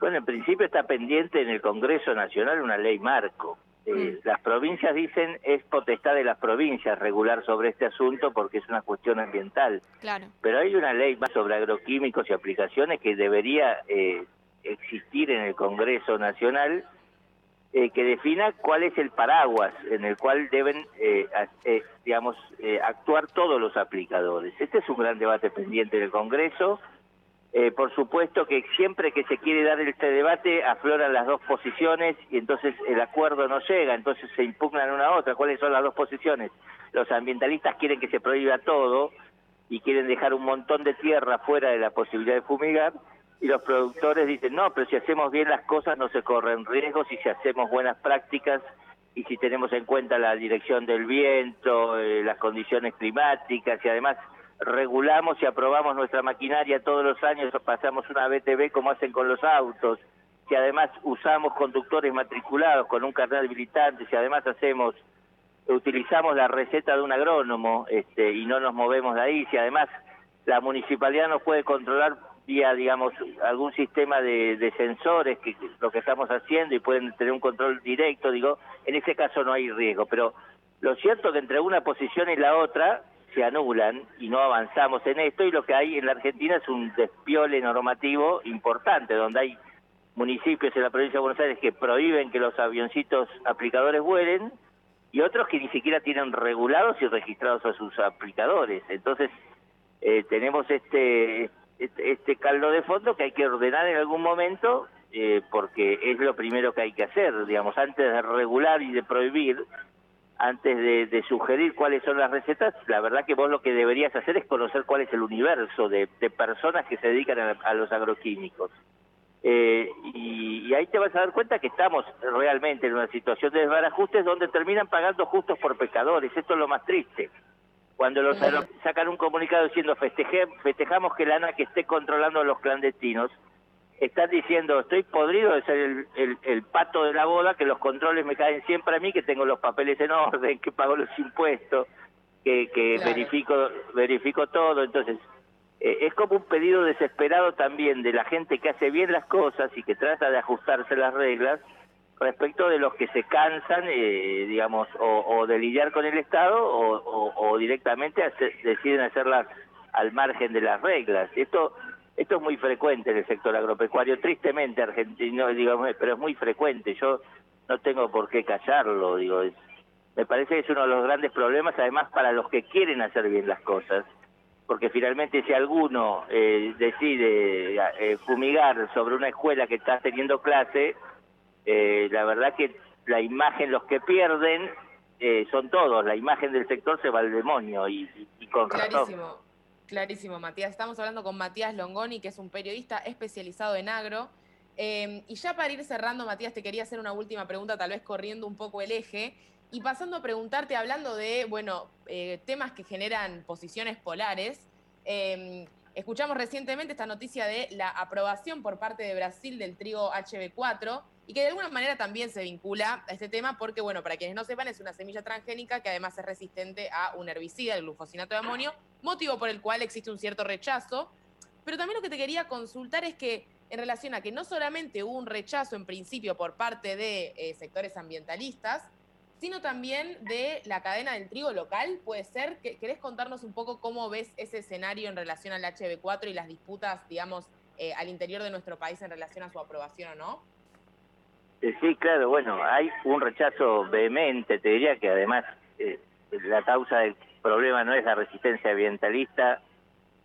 Bueno, en principio está pendiente en el Congreso Nacional una ley marco. Eh, Las provincias dicen es potestad de las provincias regular sobre este asunto porque es una cuestión ambiental. Claro. Pero hay una ley más sobre agroquímicos y aplicaciones que debería eh, existir en el Congreso Nacional eh, que defina cuál es el paraguas en el cual deben, eh, eh, digamos, eh, actuar todos los aplicadores. Este es un gran debate pendiente en el Congreso. Eh, por supuesto que siempre que se quiere dar este debate afloran las dos posiciones y entonces el acuerdo no llega, entonces se impugnan una a otra. ¿Cuáles son las dos posiciones? Los ambientalistas quieren que se prohíba todo y quieren dejar un montón de tierra fuera de la posibilidad de fumigar y los productores dicen, no, pero si hacemos bien las cosas no se corren riesgos y si hacemos buenas prácticas y si tenemos en cuenta la dirección del viento, eh, las condiciones climáticas y además regulamos y aprobamos nuestra maquinaria todos los años, pasamos una BTV como hacen con los autos. si además usamos conductores matriculados con un carnet habilitante, si además hacemos, utilizamos la receta de un agrónomo este, y no nos movemos de ahí, si además la municipalidad nos puede controlar vía, digamos, algún sistema de, de sensores, que que lo que estamos haciendo y pueden tener un control directo, digo, en ese caso no hay riesgo, pero lo cierto es que entre una posición y la otra se anulan y no avanzamos en esto y lo que hay en la Argentina es un despiole normativo importante, donde hay municipios en la provincia de Buenos Aires que prohíben que los avioncitos aplicadores vuelen y otros que ni siquiera tienen regulados y registrados a sus aplicadores. Entonces, eh, tenemos este, este este caldo de fondo que hay que ordenar en algún momento eh, porque es lo primero que hay que hacer, digamos, antes de regular y de prohibir, antes de, de sugerir cuáles son las recetas, la verdad que vos lo que deberías hacer es conocer cuál es el universo de, de personas que se dedican a, a los agroquímicos. Eh, y, y ahí te vas a dar cuenta que estamos realmente en una situación de desbarajustes donde terminan pagando justos por pecadores. Esto es lo más triste. Cuando los sacan un comunicado diciendo "Festeje- festejamos que la ANA que esté controlando a los clandestinos, están diciendo estoy podrido de ser el, el, el pato de la boda, que los controles me caen siempre a mí, que tengo los papeles en orden, que pago los impuestos, que, que Claro. verifico verifico todo. Entonces, eh, es como un pedido desesperado también de la gente que hace bien las cosas y que trata de ajustarse las reglas respecto de los que se cansan, eh, digamos, o, o de lidiar con el Estado o, o- o directamente hacer- deciden hacerlas al margen de las reglas. Esto esto es muy frecuente en el sector agropecuario, tristemente argentino, digamos, pero es muy frecuente. Yo no tengo por qué callarlo, digo, es- me parece que es uno de los grandes problemas, además para los que quieren hacer bien las cosas, porque finalmente si alguno eh, decide eh, fumigar sobre una escuela que está teniendo clase, eh, la verdad que la imagen, los que pierden eh, son todos, la imagen del sector se va al demonio y, con razón. Clarísimo, Matías. Estamos hablando con Matías Longoni, que es un periodista especializado en agro. Eh, y ya para ir cerrando, Matías, te quería hacer una última pregunta, tal vez corriendo un poco el eje. Y pasando a preguntarte, hablando de, bueno, eh, temas que generan posiciones polares, eh, escuchamos recientemente esta noticia de la aprobación por parte de Brasil del trigo HB4 y que de alguna manera también se vincula a este tema porque, bueno, para quienes no sepan, es una semilla transgénica que además es resistente a un herbicida, el glufosinato de amonio, motivo por el cual existe un cierto rechazo. Pero también lo que te quería consultar es que en relación a que no solamente hubo un rechazo en principio por parte de eh, sectores ambientalistas, sino también de la cadena del trigo local, puede ser. que ¿Querés contarnos un poco cómo ves ese escenario en relación al HB4 y las disputas, digamos, eh, al interior de nuestro país en relación a su aprobación o no? Eh, Sí, claro, bueno, hay un rechazo vehemente, te diría que además eh, la causa del problema no es la resistencia ambientalista,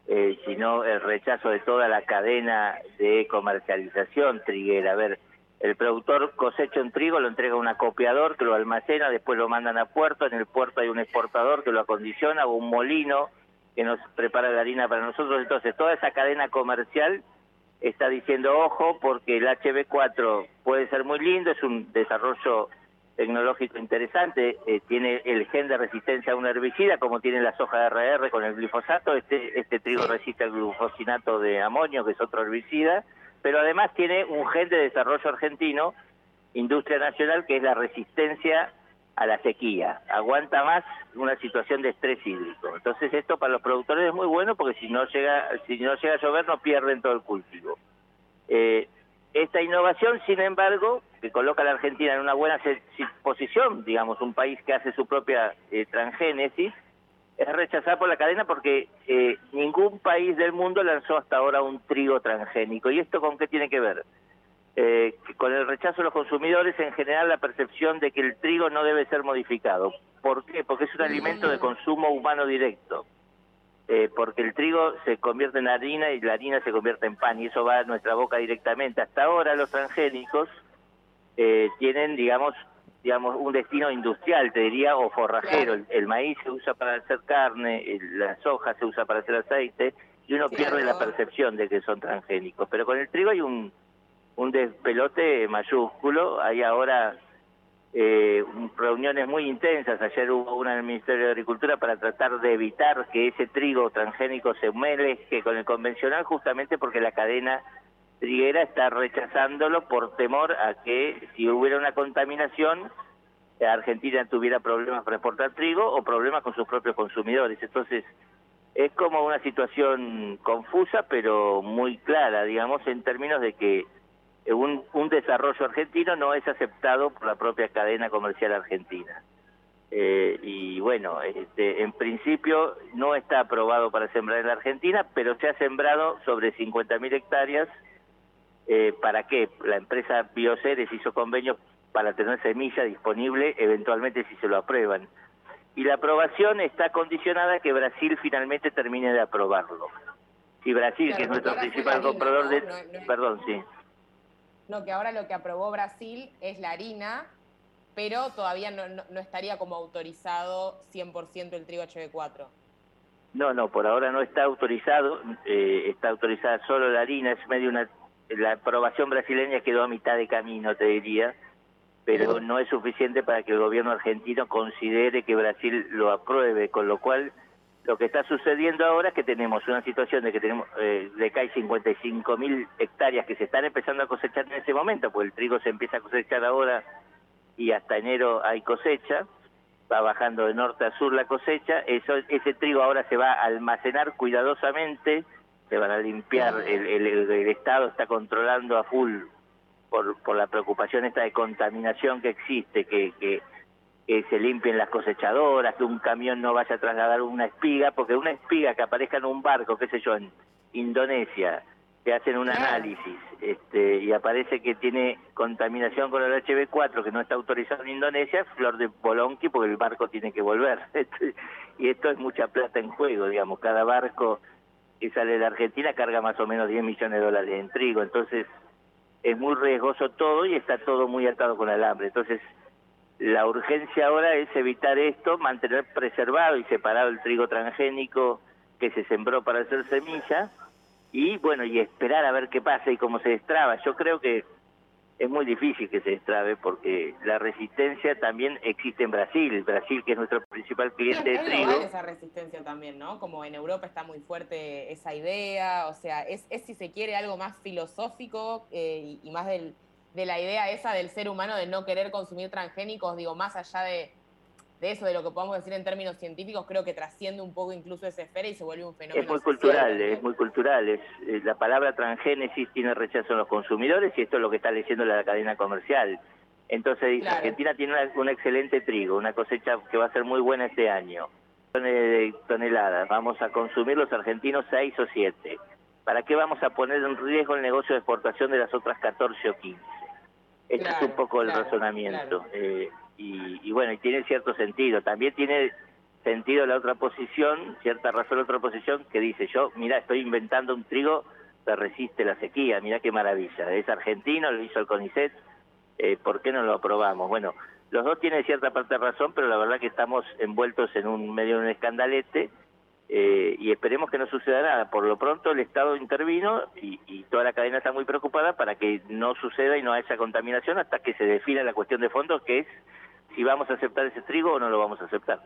eh, sino el rechazo de toda la cadena de comercialización triguera. A ver, el productor cosecha un trigo, lo entrega a un acopiador que lo almacena, después lo mandan a puerto, en el puerto hay un exportador que lo acondiciona o un molino que nos prepara la harina para nosotros. Entonces, toda esa cadena comercial está diciendo ojo porque el HB4 puede ser muy lindo, es un desarrollo tecnológico interesante, eh, tiene el gen de resistencia a un herbicida como tiene la soja RR con el glifosato, este, este trigo resiste al glufosinato de amonio que es otro herbicida, pero además tiene un gen de desarrollo argentino, industria nacional, que es la resistencia a la sequía, aguanta más una situación de estrés hídrico. Entonces esto para los productores es muy bueno porque si no llega, si no llega a llover no pierden todo el cultivo. Eh, esta innovación, sin embargo, que coloca a la Argentina en una buena posición, digamos, un país que hace su propia eh, transgénesis, es rechazada por la cadena porque eh, ningún país del mundo lanzó hasta ahora un trigo transgénico. ¿Y esto con qué tiene que ver? Eh, con el rechazo de los consumidores, en general, la percepción de que el trigo no debe ser modificado. ¿Por qué? Porque es un alimento de consumo humano directo. Eh, porque el trigo se convierte en harina y la harina se convierte en pan y eso va a nuestra boca directamente. Hasta ahora los transgénicos eh, tienen, digamos, digamos, un destino industrial, te diría, o forrajero. El, el maíz se usa para hacer carne, el- la soja se usa para hacer aceite y uno pierde la percepción de que son transgénicos. Pero con el trigo hay un, un despelote mayúsculo. Hay ahora eh, un- reuniones muy intensas. Ayer hubo una en el Ministerio de Agricultura para tratar de evitar que ese trigo transgénico se mezcle con el convencional, justamente porque la cadena triguera está rechazándolo por temor a que si hubiera una contaminación, Argentina tuviera problemas para exportar trigo o problemas con sus propios consumidores. Entonces, es como una situación confusa, pero muy clara, digamos, en términos de que un, un desarrollo argentino no es aceptado por la propia cadena comercial argentina. Eh, y bueno, este, en principio no está aprobado para sembrar en la Argentina, pero se ha sembrado sobre 50.000 hectáreas. Eh, ¿Para qué? La empresa Bioceres hizo convenios para tener semilla disponible eventualmente si se lo aprueban. Y la aprobación está condicionada a que Brasil finalmente termine de aprobarlo. Si Brasil, Claro, que es nuestro principal comprador ¿no? de... No- no- Perdón, sí. No, que ahora lo que aprobó Brasil es la harina, pero todavía no, no- no estaría como autorizado 100% el trigo HB4. No, no, por ahora no está autorizado, eh, está autorizada solo la harina, es medio una... La aprobación brasileña quedó a mitad de camino, te diría, pero no es suficiente para que el gobierno argentino considere que Brasil lo apruebe, con lo cual lo que está sucediendo ahora es que tenemos una situación de que tenemos eh, de que hay 55 mil hectáreas que se están empezando a cosechar en ese momento, porque el trigo se empieza a cosechar ahora y hasta enero hay cosecha, va bajando de norte a sur la cosecha, eso, ese trigo ahora se va a almacenar cuidadosamente, se van a limpiar, el, el- el- el Estado está controlando a full por, por la preocupación esta de contaminación que existe, que, que, que se limpien las cosechadoras, que un camión no vaya a trasladar una espiga, porque una espiga que aparezca en un barco, qué sé yo, en Indonesia, que hacen un análisis este, y aparece que tiene contaminación con el HB4 que no está autorizado en Indonesia, flor de bolonqui porque el barco tiene que volver. Este, y esto es mucha plata en juego, digamos, cada barco que sale de Argentina carga más o menos 10 millones de dólares en trigo, entonces es muy riesgoso todo y está todo muy atado con alambre. Entonces, la urgencia ahora es evitar esto, mantener preservado y separado el trigo transgénico que se sembró para hacer semilla y bueno, y esperar a ver qué pasa y cómo se destraba. Yo creo que es muy difícil que se destrabe porque la resistencia también existe en Brasil, Brasil que es nuestro principal cliente de Es trigo. global esa resistencia también, ¿no? Como en Europa está muy fuerte esa idea, o sea, es, es si se quiere algo más filosófico eh, y, y más del, de la idea esa del ser humano de no querer consumir transgénicos, digo, más allá de, de eso, de lo que podamos decir en términos científicos, creo que trasciende un poco incluso esa esfera y se vuelve un fenómeno. Es muy social cultural, es muy cultural. Es, eh, la palabra transgénesis tiene rechazo en los consumidores y esto es lo que está leyendo la cadena comercial. Entonces dice, Claro. Argentina tiene una- un excelente trigo, una cosecha que va a ser muy buena este año. de toneladas, vamos a consumir los argentinos 6 o 7. ¿Para qué vamos a poner en riesgo el negocio de exportación de las otras 14 o 15? Este es un poco el claro, razonamiento. Eh, y, y bueno, y tiene cierto sentido. También tiene sentido la otra posición, cierta razón la otra posición, que dice yo, mira, estoy inventando un trigo que resiste la sequía, mira qué maravilla. Es argentino, lo hizo el CONICET, eh, ¿por qué no lo aprobamos? Bueno, los dos tienen cierta parte de razón, pero la verdad que estamos envueltos en un medio de un escandalete eh, y esperemos que no suceda nada. Por lo pronto el Estado intervino y, y toda la cadena está muy preocupada para que no suceda y no haya contaminación hasta que se defina la cuestión de fondo, que es si vamos a aceptar ese trigo o no lo vamos a aceptar.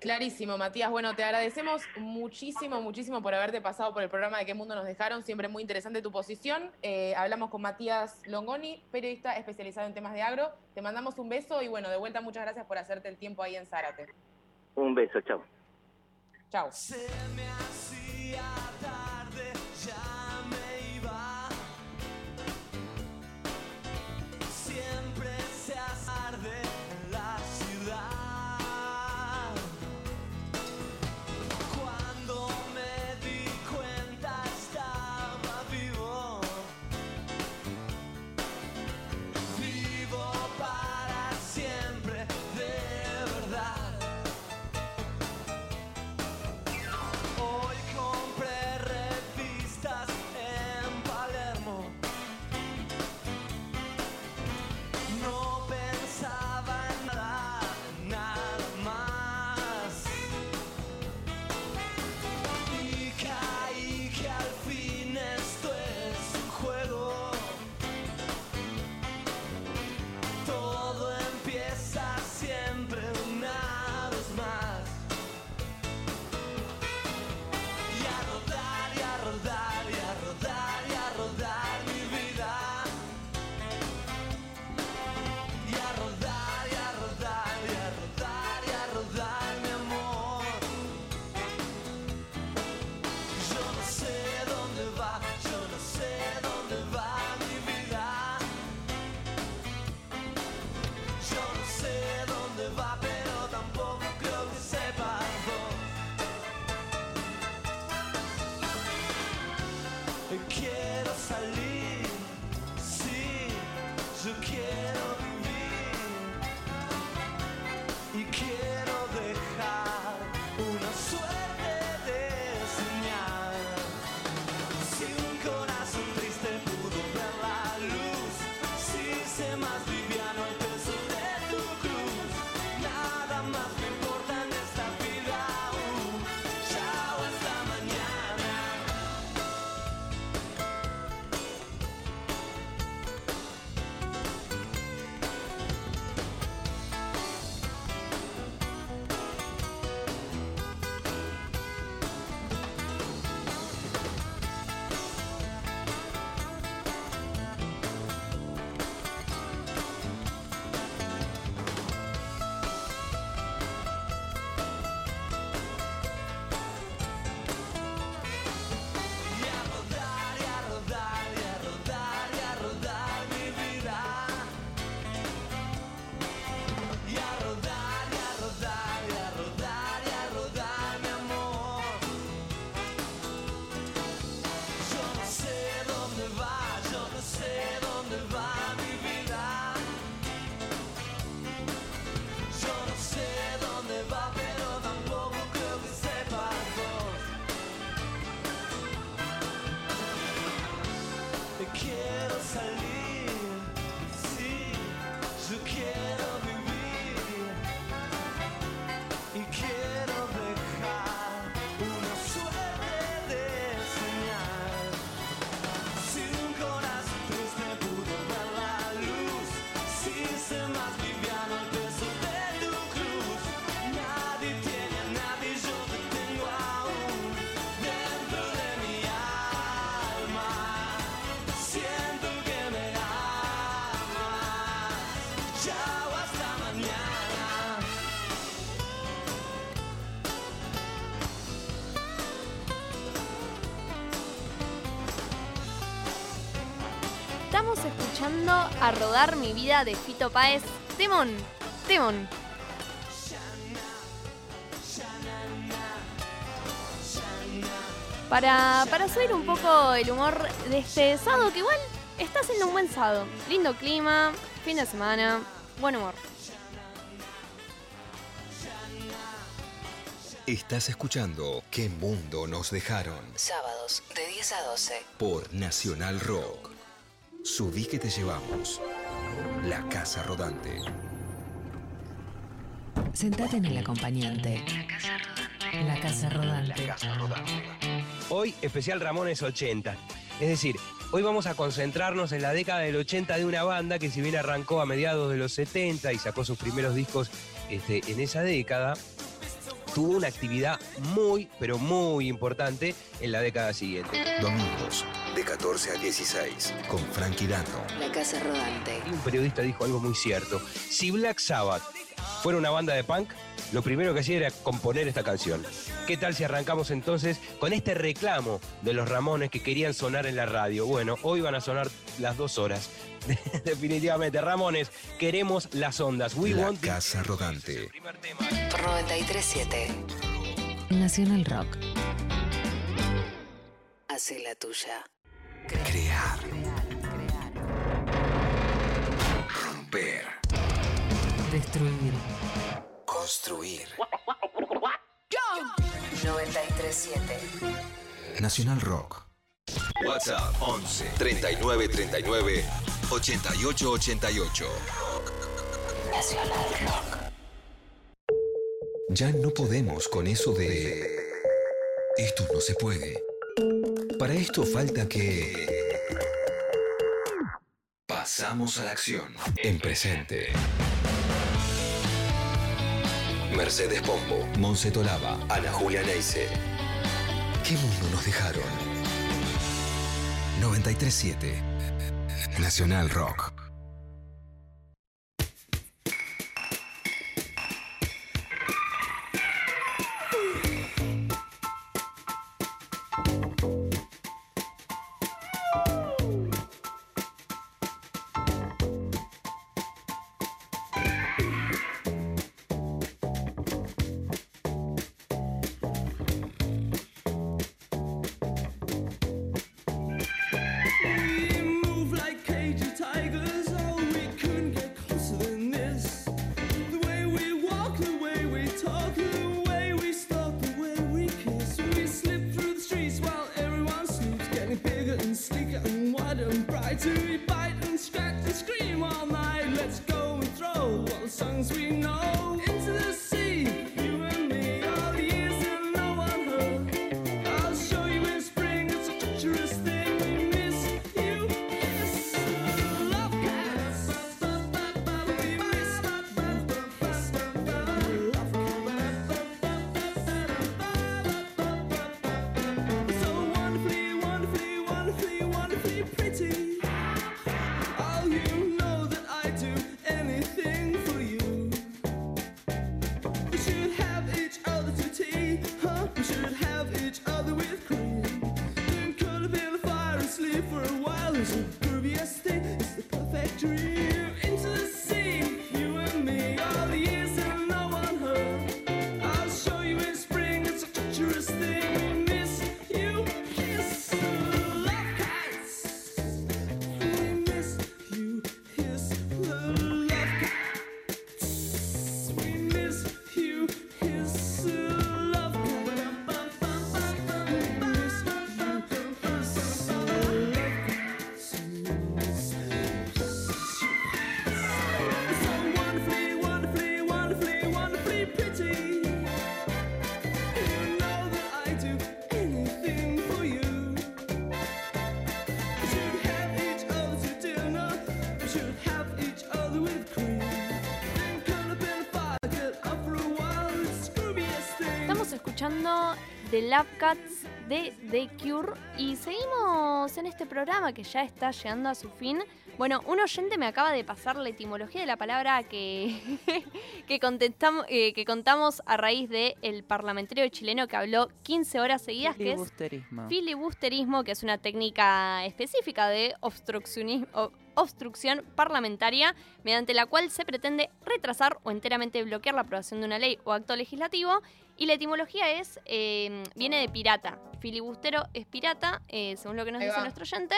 Clarísimo, Matías. Bueno, te agradecemos muchísimo, muchísimo por haberte pasado por el programa de qué mundo nos dejaron. Siempre muy interesante tu posición. Eh, hablamos con Matías Longoni, periodista especializado en temas de agro. Te mandamos un beso y bueno, de vuelta muchas gracias por hacerte el tiempo ahí en Zárate. Un beso, chao. Chao. Estamos escuchando a rodar mi vida de Fito Páez. Temón, temón. Para, para subir un poco el humor de este sábado, que igual está siendo un buen sábado. Lindo clima, fin de semana, buen humor. Estás escuchando ¿Qué mundo nos dejaron? Sábados de 10 a 12. Por Nacional Rock. Subí que te llevamos. La Casa Rodante. Sentate en el acompañante. La casa rodante. Hoy especial Ramones 80. Es decir, hoy vamos a concentrarnos en la década del 80 de una banda que si bien arrancó a mediados de los 70 y sacó sus primeros discos este, en esa década, tuvo una actividad muy, pero muy importante en la década siguiente. Domingos, de 14 a 16, con Frankie Dano. La casa rodante. Y un periodista dijo algo muy cierto. Si Black Sabbath fuera una banda de punk, lo primero que hacía era componer esta canción. ¿Qué tal si arrancamos entonces con este reclamo de los Ramones que querían sonar en la radio? Bueno, hoy van a sonar las dos horas. Definitivamente, Ramones, queremos las ondas. We La want the- Casa Rodante. Por 937. Nacional Rock. Hace la tuya. Crear. Romper. Destruir. Construir. 937. Nacional Rock. WhatsApp 11 39 39 88 88. Nacional Rock. Ya no podemos con eso de... Esto no se puede. Para esto falta que... Pasamos a la acción. En presente. Mercedes Pombo, Monse Tolaba, Ana Julia Neise. ¿Qué mundo nos dejaron? 937 Nacional Rock. The Lab Cats de The Cure y seguimos en este programa que ya está llegando a su fin. Bueno, un oyente me acaba de pasar la etimología de la palabra que, que, contestamos, eh, que contamos a raíz del el parlamentario chileno que habló 15 horas seguidas, que es Filibusterismo. filibusterismo, que es una técnica específica de obstruccionismo, obstrucción parlamentaria mediante la cual se pretende retrasar o enteramente bloquear la aprobación de una ley o acto legislativo. Y la etimología es eh, viene de pirata. Filibustero es pirata, eh, según lo que nos Ahí dice va. nuestro oyente.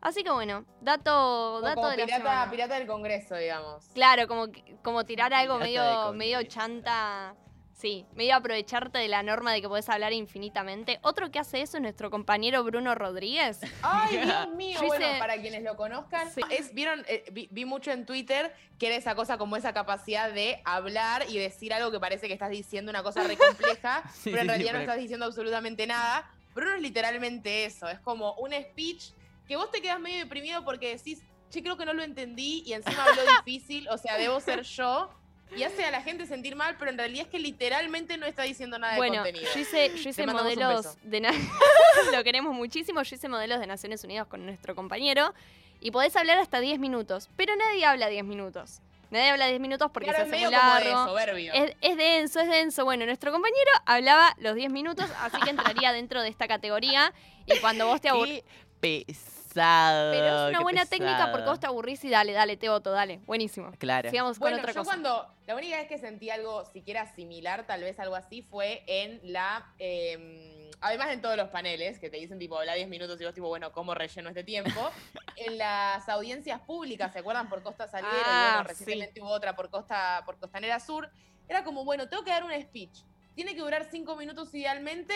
Así que bueno, dato, dato como de la pirata, semana. pirata del Congreso, digamos. Claro, como, como tirar algo Pirata de medio, Congreso. medio chanta. Sí, medio aprovecharte de la norma de que podés hablar infinitamente. Otro que hace eso es nuestro compañero Bruno Rodríguez. Ay, Dios mío. Yo bueno, hice- para quienes lo conozcan, es, vieron, Eh, vi, vi mucho en Twitter que era esa cosa como esa capacidad de hablar y decir algo que parece que estás diciendo una cosa re compleja, Sí, pero en sí, realidad no estás diciendo absolutamente nada. Bruno es literalmente eso, es como un speech que vos te quedas medio deprimido porque decís, che, creo que no lo entendí y encima habló difícil, o sea, debo ser yo. Y hace a la gente sentir mal, pero en realidad es que literalmente no está diciendo nada de Bueno, contenido. yo hice, yo hice modelos de... lo queremos muchísimo. Yo hice modelos de Naciones Unidas con nuestro compañero. Y podés hablar hasta 10 minutos. Pero nadie habla 10 minutos. Nadie habla 10 minutos porque Claro, se es hace muy de largo. soberbio. Es, es denso, es denso. Bueno, nuestro compañero hablaba los 10 minutos, así que entraría dentro de esta categoría. Y cuando vos te aburrís... Pesado. Pero es una buena técnica porque vos te aburrís y dale, dale, te voto, dale. Buenísimo. Claro. Sigamos Bueno, con otra yo cosa. cuando. La única vez que sentí algo siquiera similar, tal vez algo así, fue en la. eh, además, en todos los paneles que te dicen, tipo, habla 10 minutos y vos, tipo, bueno, ¿cómo relleno este tiempo? en las audiencias públicas, ¿se acuerdan? Por Costa Salguero, y Ah, bueno, recientemente hubo otra por Costa, por Costanera Sur. Era como, bueno, tengo que dar un speech. Tiene que durar 5 minutos idealmente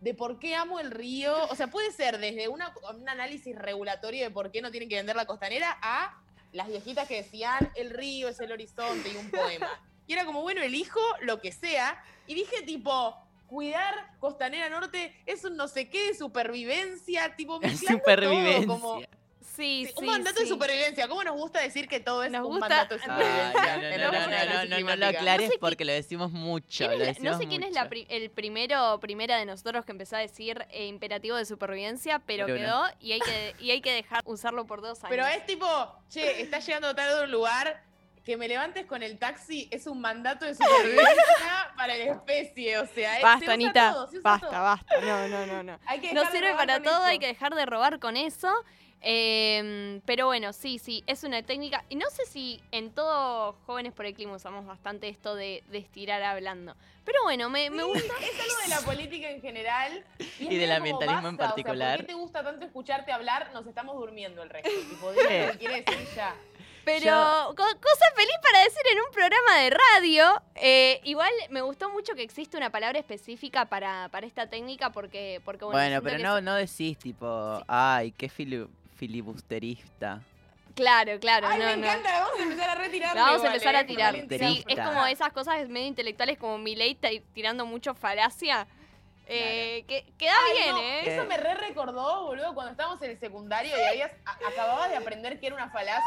de por qué amo el río. O sea, puede ser desde una- un análisis regulatorio de por qué no tienen que vender la costanera a las viejitas que decían el río es el horizonte y un poema. Y era como, bueno, elijo lo que sea. Y dije, tipo, cuidar Costanera Norte es un no sé qué de supervivencia, tipo, Supervivencia. todo, como Sí, un sí, mandato de supervivencia. ¿Cómo nos gusta decir que todo es Nos un gusta- mandato de Ay, supervivencia? no, no, no, no, no, no, no, no lo aclares No sé porque lo decimos mucho. ¿Quién lo es la- decimos no sé quién es la pri- el primero primera de nosotros que empezó a decir eh, imperativo de supervivencia, pero Bruno. quedó y hay que y hay que dejar usarlo por dos años. Pero es tipo, che, estás llegando tarde a un lugar, que me levantes con el taxi es un mandato de supervivencia para la especie, o sea, se Basta, Anita. todo, se usa basta, todo. basta. No, no, no, no. Hay que No sirve robar para todo, eso. hay que dejar de robar con eso. Eh, pero bueno, sí, sí, es una técnica. Y no sé si en todos Jóvenes por el Clima usamos bastante esto de, de estirar hablando. Pero bueno, me, me gusta. Es algo de la política en general. Y, Y del ambientalismo en basta, o sea, particular. ¿Por qué te gusta tanto escucharte hablar? Nos estamos durmiendo el resto. Tipo, quiere decir ya. Pero Yo- cosa feliz para decir en un programa de radio. Eh, igual me gustó mucho que existe una palabra específica para, para esta técnica porque, porque bueno, Bueno, pero no, es- no decís tipo, ay, qué fili- filibusterista. Claro, claro. Ay, no, me no. encanta, la vamos a empezar a retirar. La vamos a empezar a tirar. Valencia. Sí, es como esas cosas medio intelectuales como Milei tirando mucho falacia. Eh, que, queda Ay, bien, no, ¿eh? Eso me re recordó, boludo, cuando estábamos en el secundario y habías, a- acababas de aprender que era una falacia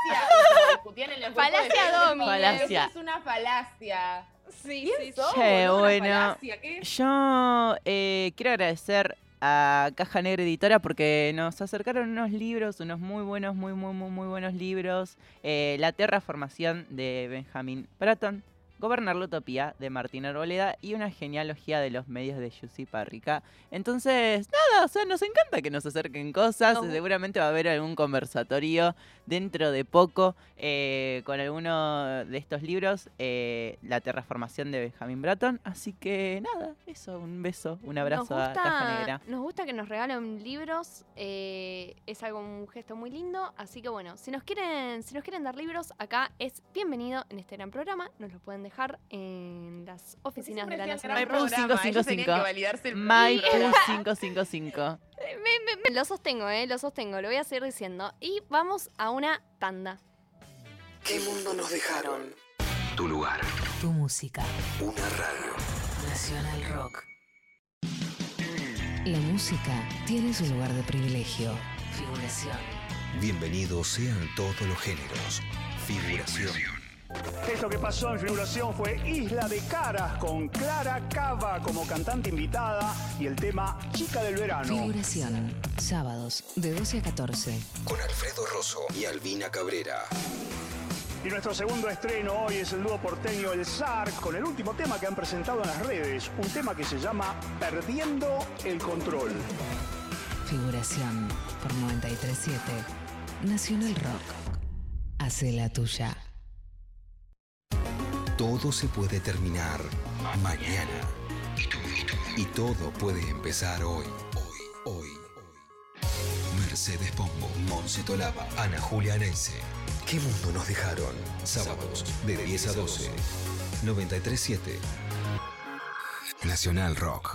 y discutían en Falacia Domine. Falacia. Eso es una falacia. Sí, ¿Quién sí, sos, Che, bueno, falacia, ¿qué? yo eh, quiero agradecer a Caja Negra Editora porque nos acercaron unos libros, unos muy buenos, muy, muy, muy, muy buenos libros. Eh, la Terraformación de Benjamin Bratton, Gobernar la Utopía de Martín Arboleda y una genealogía de los medios de Yussi Parrica. Entonces, nada, o sea, nos encanta que nos acerquen cosas. Seguramente va a haber algún conversatorio dentro de poco eh, con alguno de estos libros, eh, La Terraformación de Benjamin Bratton. Así que nada, eso, un beso, un abrazo a Caja Negra. Nos gusta que nos regalen libros, eh, es algo un gesto muy lindo, así que bueno, si nos quieren, si nos quieren dar libros, acá es bienvenido en este gran programa, nos lo pueden dejar en las oficinas de la Nacional. Maipú gran programa, ellos tenían 555. que validarse el Maipú programa. 555. Me- me- me- lo sostengo, eh, lo sostengo, lo voy a seguir diciendo. Y vamos a una tanda. ¿Qué mundo nos dejaron? Tu lugar. Tu música. Una radio. Nacional Rock. La música tiene su lugar de privilegio. Figuración. Bienvenidos sean todos los géneros. Figuración. Esto que pasó en figuración fue Isla de Caras con Clara Cava como cantante invitada y el tema Chica del Verano. Figuración. Sábados de 12 a 14. Con Alfredo Rosso y Albina Cabrera. Y nuestro segundo estreno hoy es el dúo porteño El Zar con el último tema que han presentado en las redes, un tema que se llama Perdiendo el Control. Figuración por 937. Nacional Rock. Hace la tuya. Todo se puede terminar mañana. Y todo puede empezar hoy. Hoy, hoy. Mercedes Pombo, Monse Tolaba, Ana Julia Anense. ¿Qué mundo nos dejaron? Sábados de 10 a 12. 937. Nacional Rock.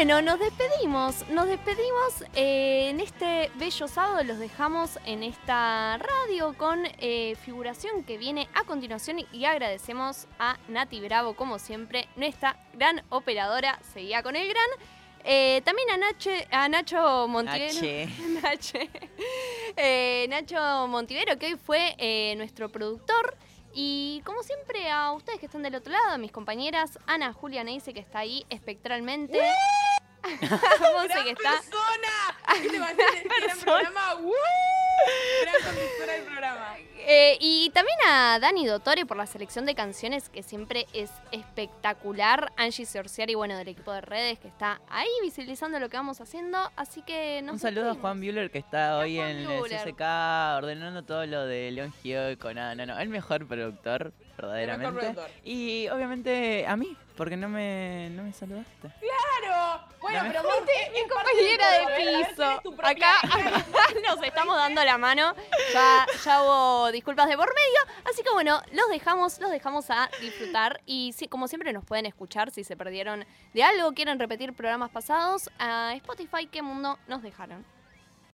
Bueno, nos despedimos, nos despedimos eh, en este bello sábado, los dejamos en esta radio con eh, figuración que viene a continuación y agradecemos a Nati Bravo, como siempre, nuestra gran operadora, seguía con el gran. Eh, también a, Nache- a Nacho Montivero. Nacho Montivero, que hoy fue nuestro productor. Y como siempre, a ustedes que están del otro lado, a mis compañeras, Ana Julia Neise, que está ahí espectralmente. Monse, que está. persona! Programa. ¡Woo! Gran conductora del programa. Eh, y también a Dani Dottore por la selección de canciones que siempre es espectacular. Angie Sorciari, bueno, del equipo de redes que está ahí visibilizando lo que vamos haciendo. Así que nos Un saludo a. Juan Bueller que está hoy Juan en el Buller. CSK ordenando todo lo de León Gieco. No, no, no. El mejor productor, verdaderamente. productor. Y obviamente a mí, porque no me, no me saludaste. ¡Claro! Bueno, pero vos es parte compañera de piso. acá nos estamos dando la mano. Ya, ya hubo disculpas de por medio. Así que bueno, los dejamos, los dejamos a disfrutar. Y sí, como siempre nos pueden escuchar si se perdieron de algo, quieren repetir programas pasados. A Spotify, ¿qué mundo nos dejaron?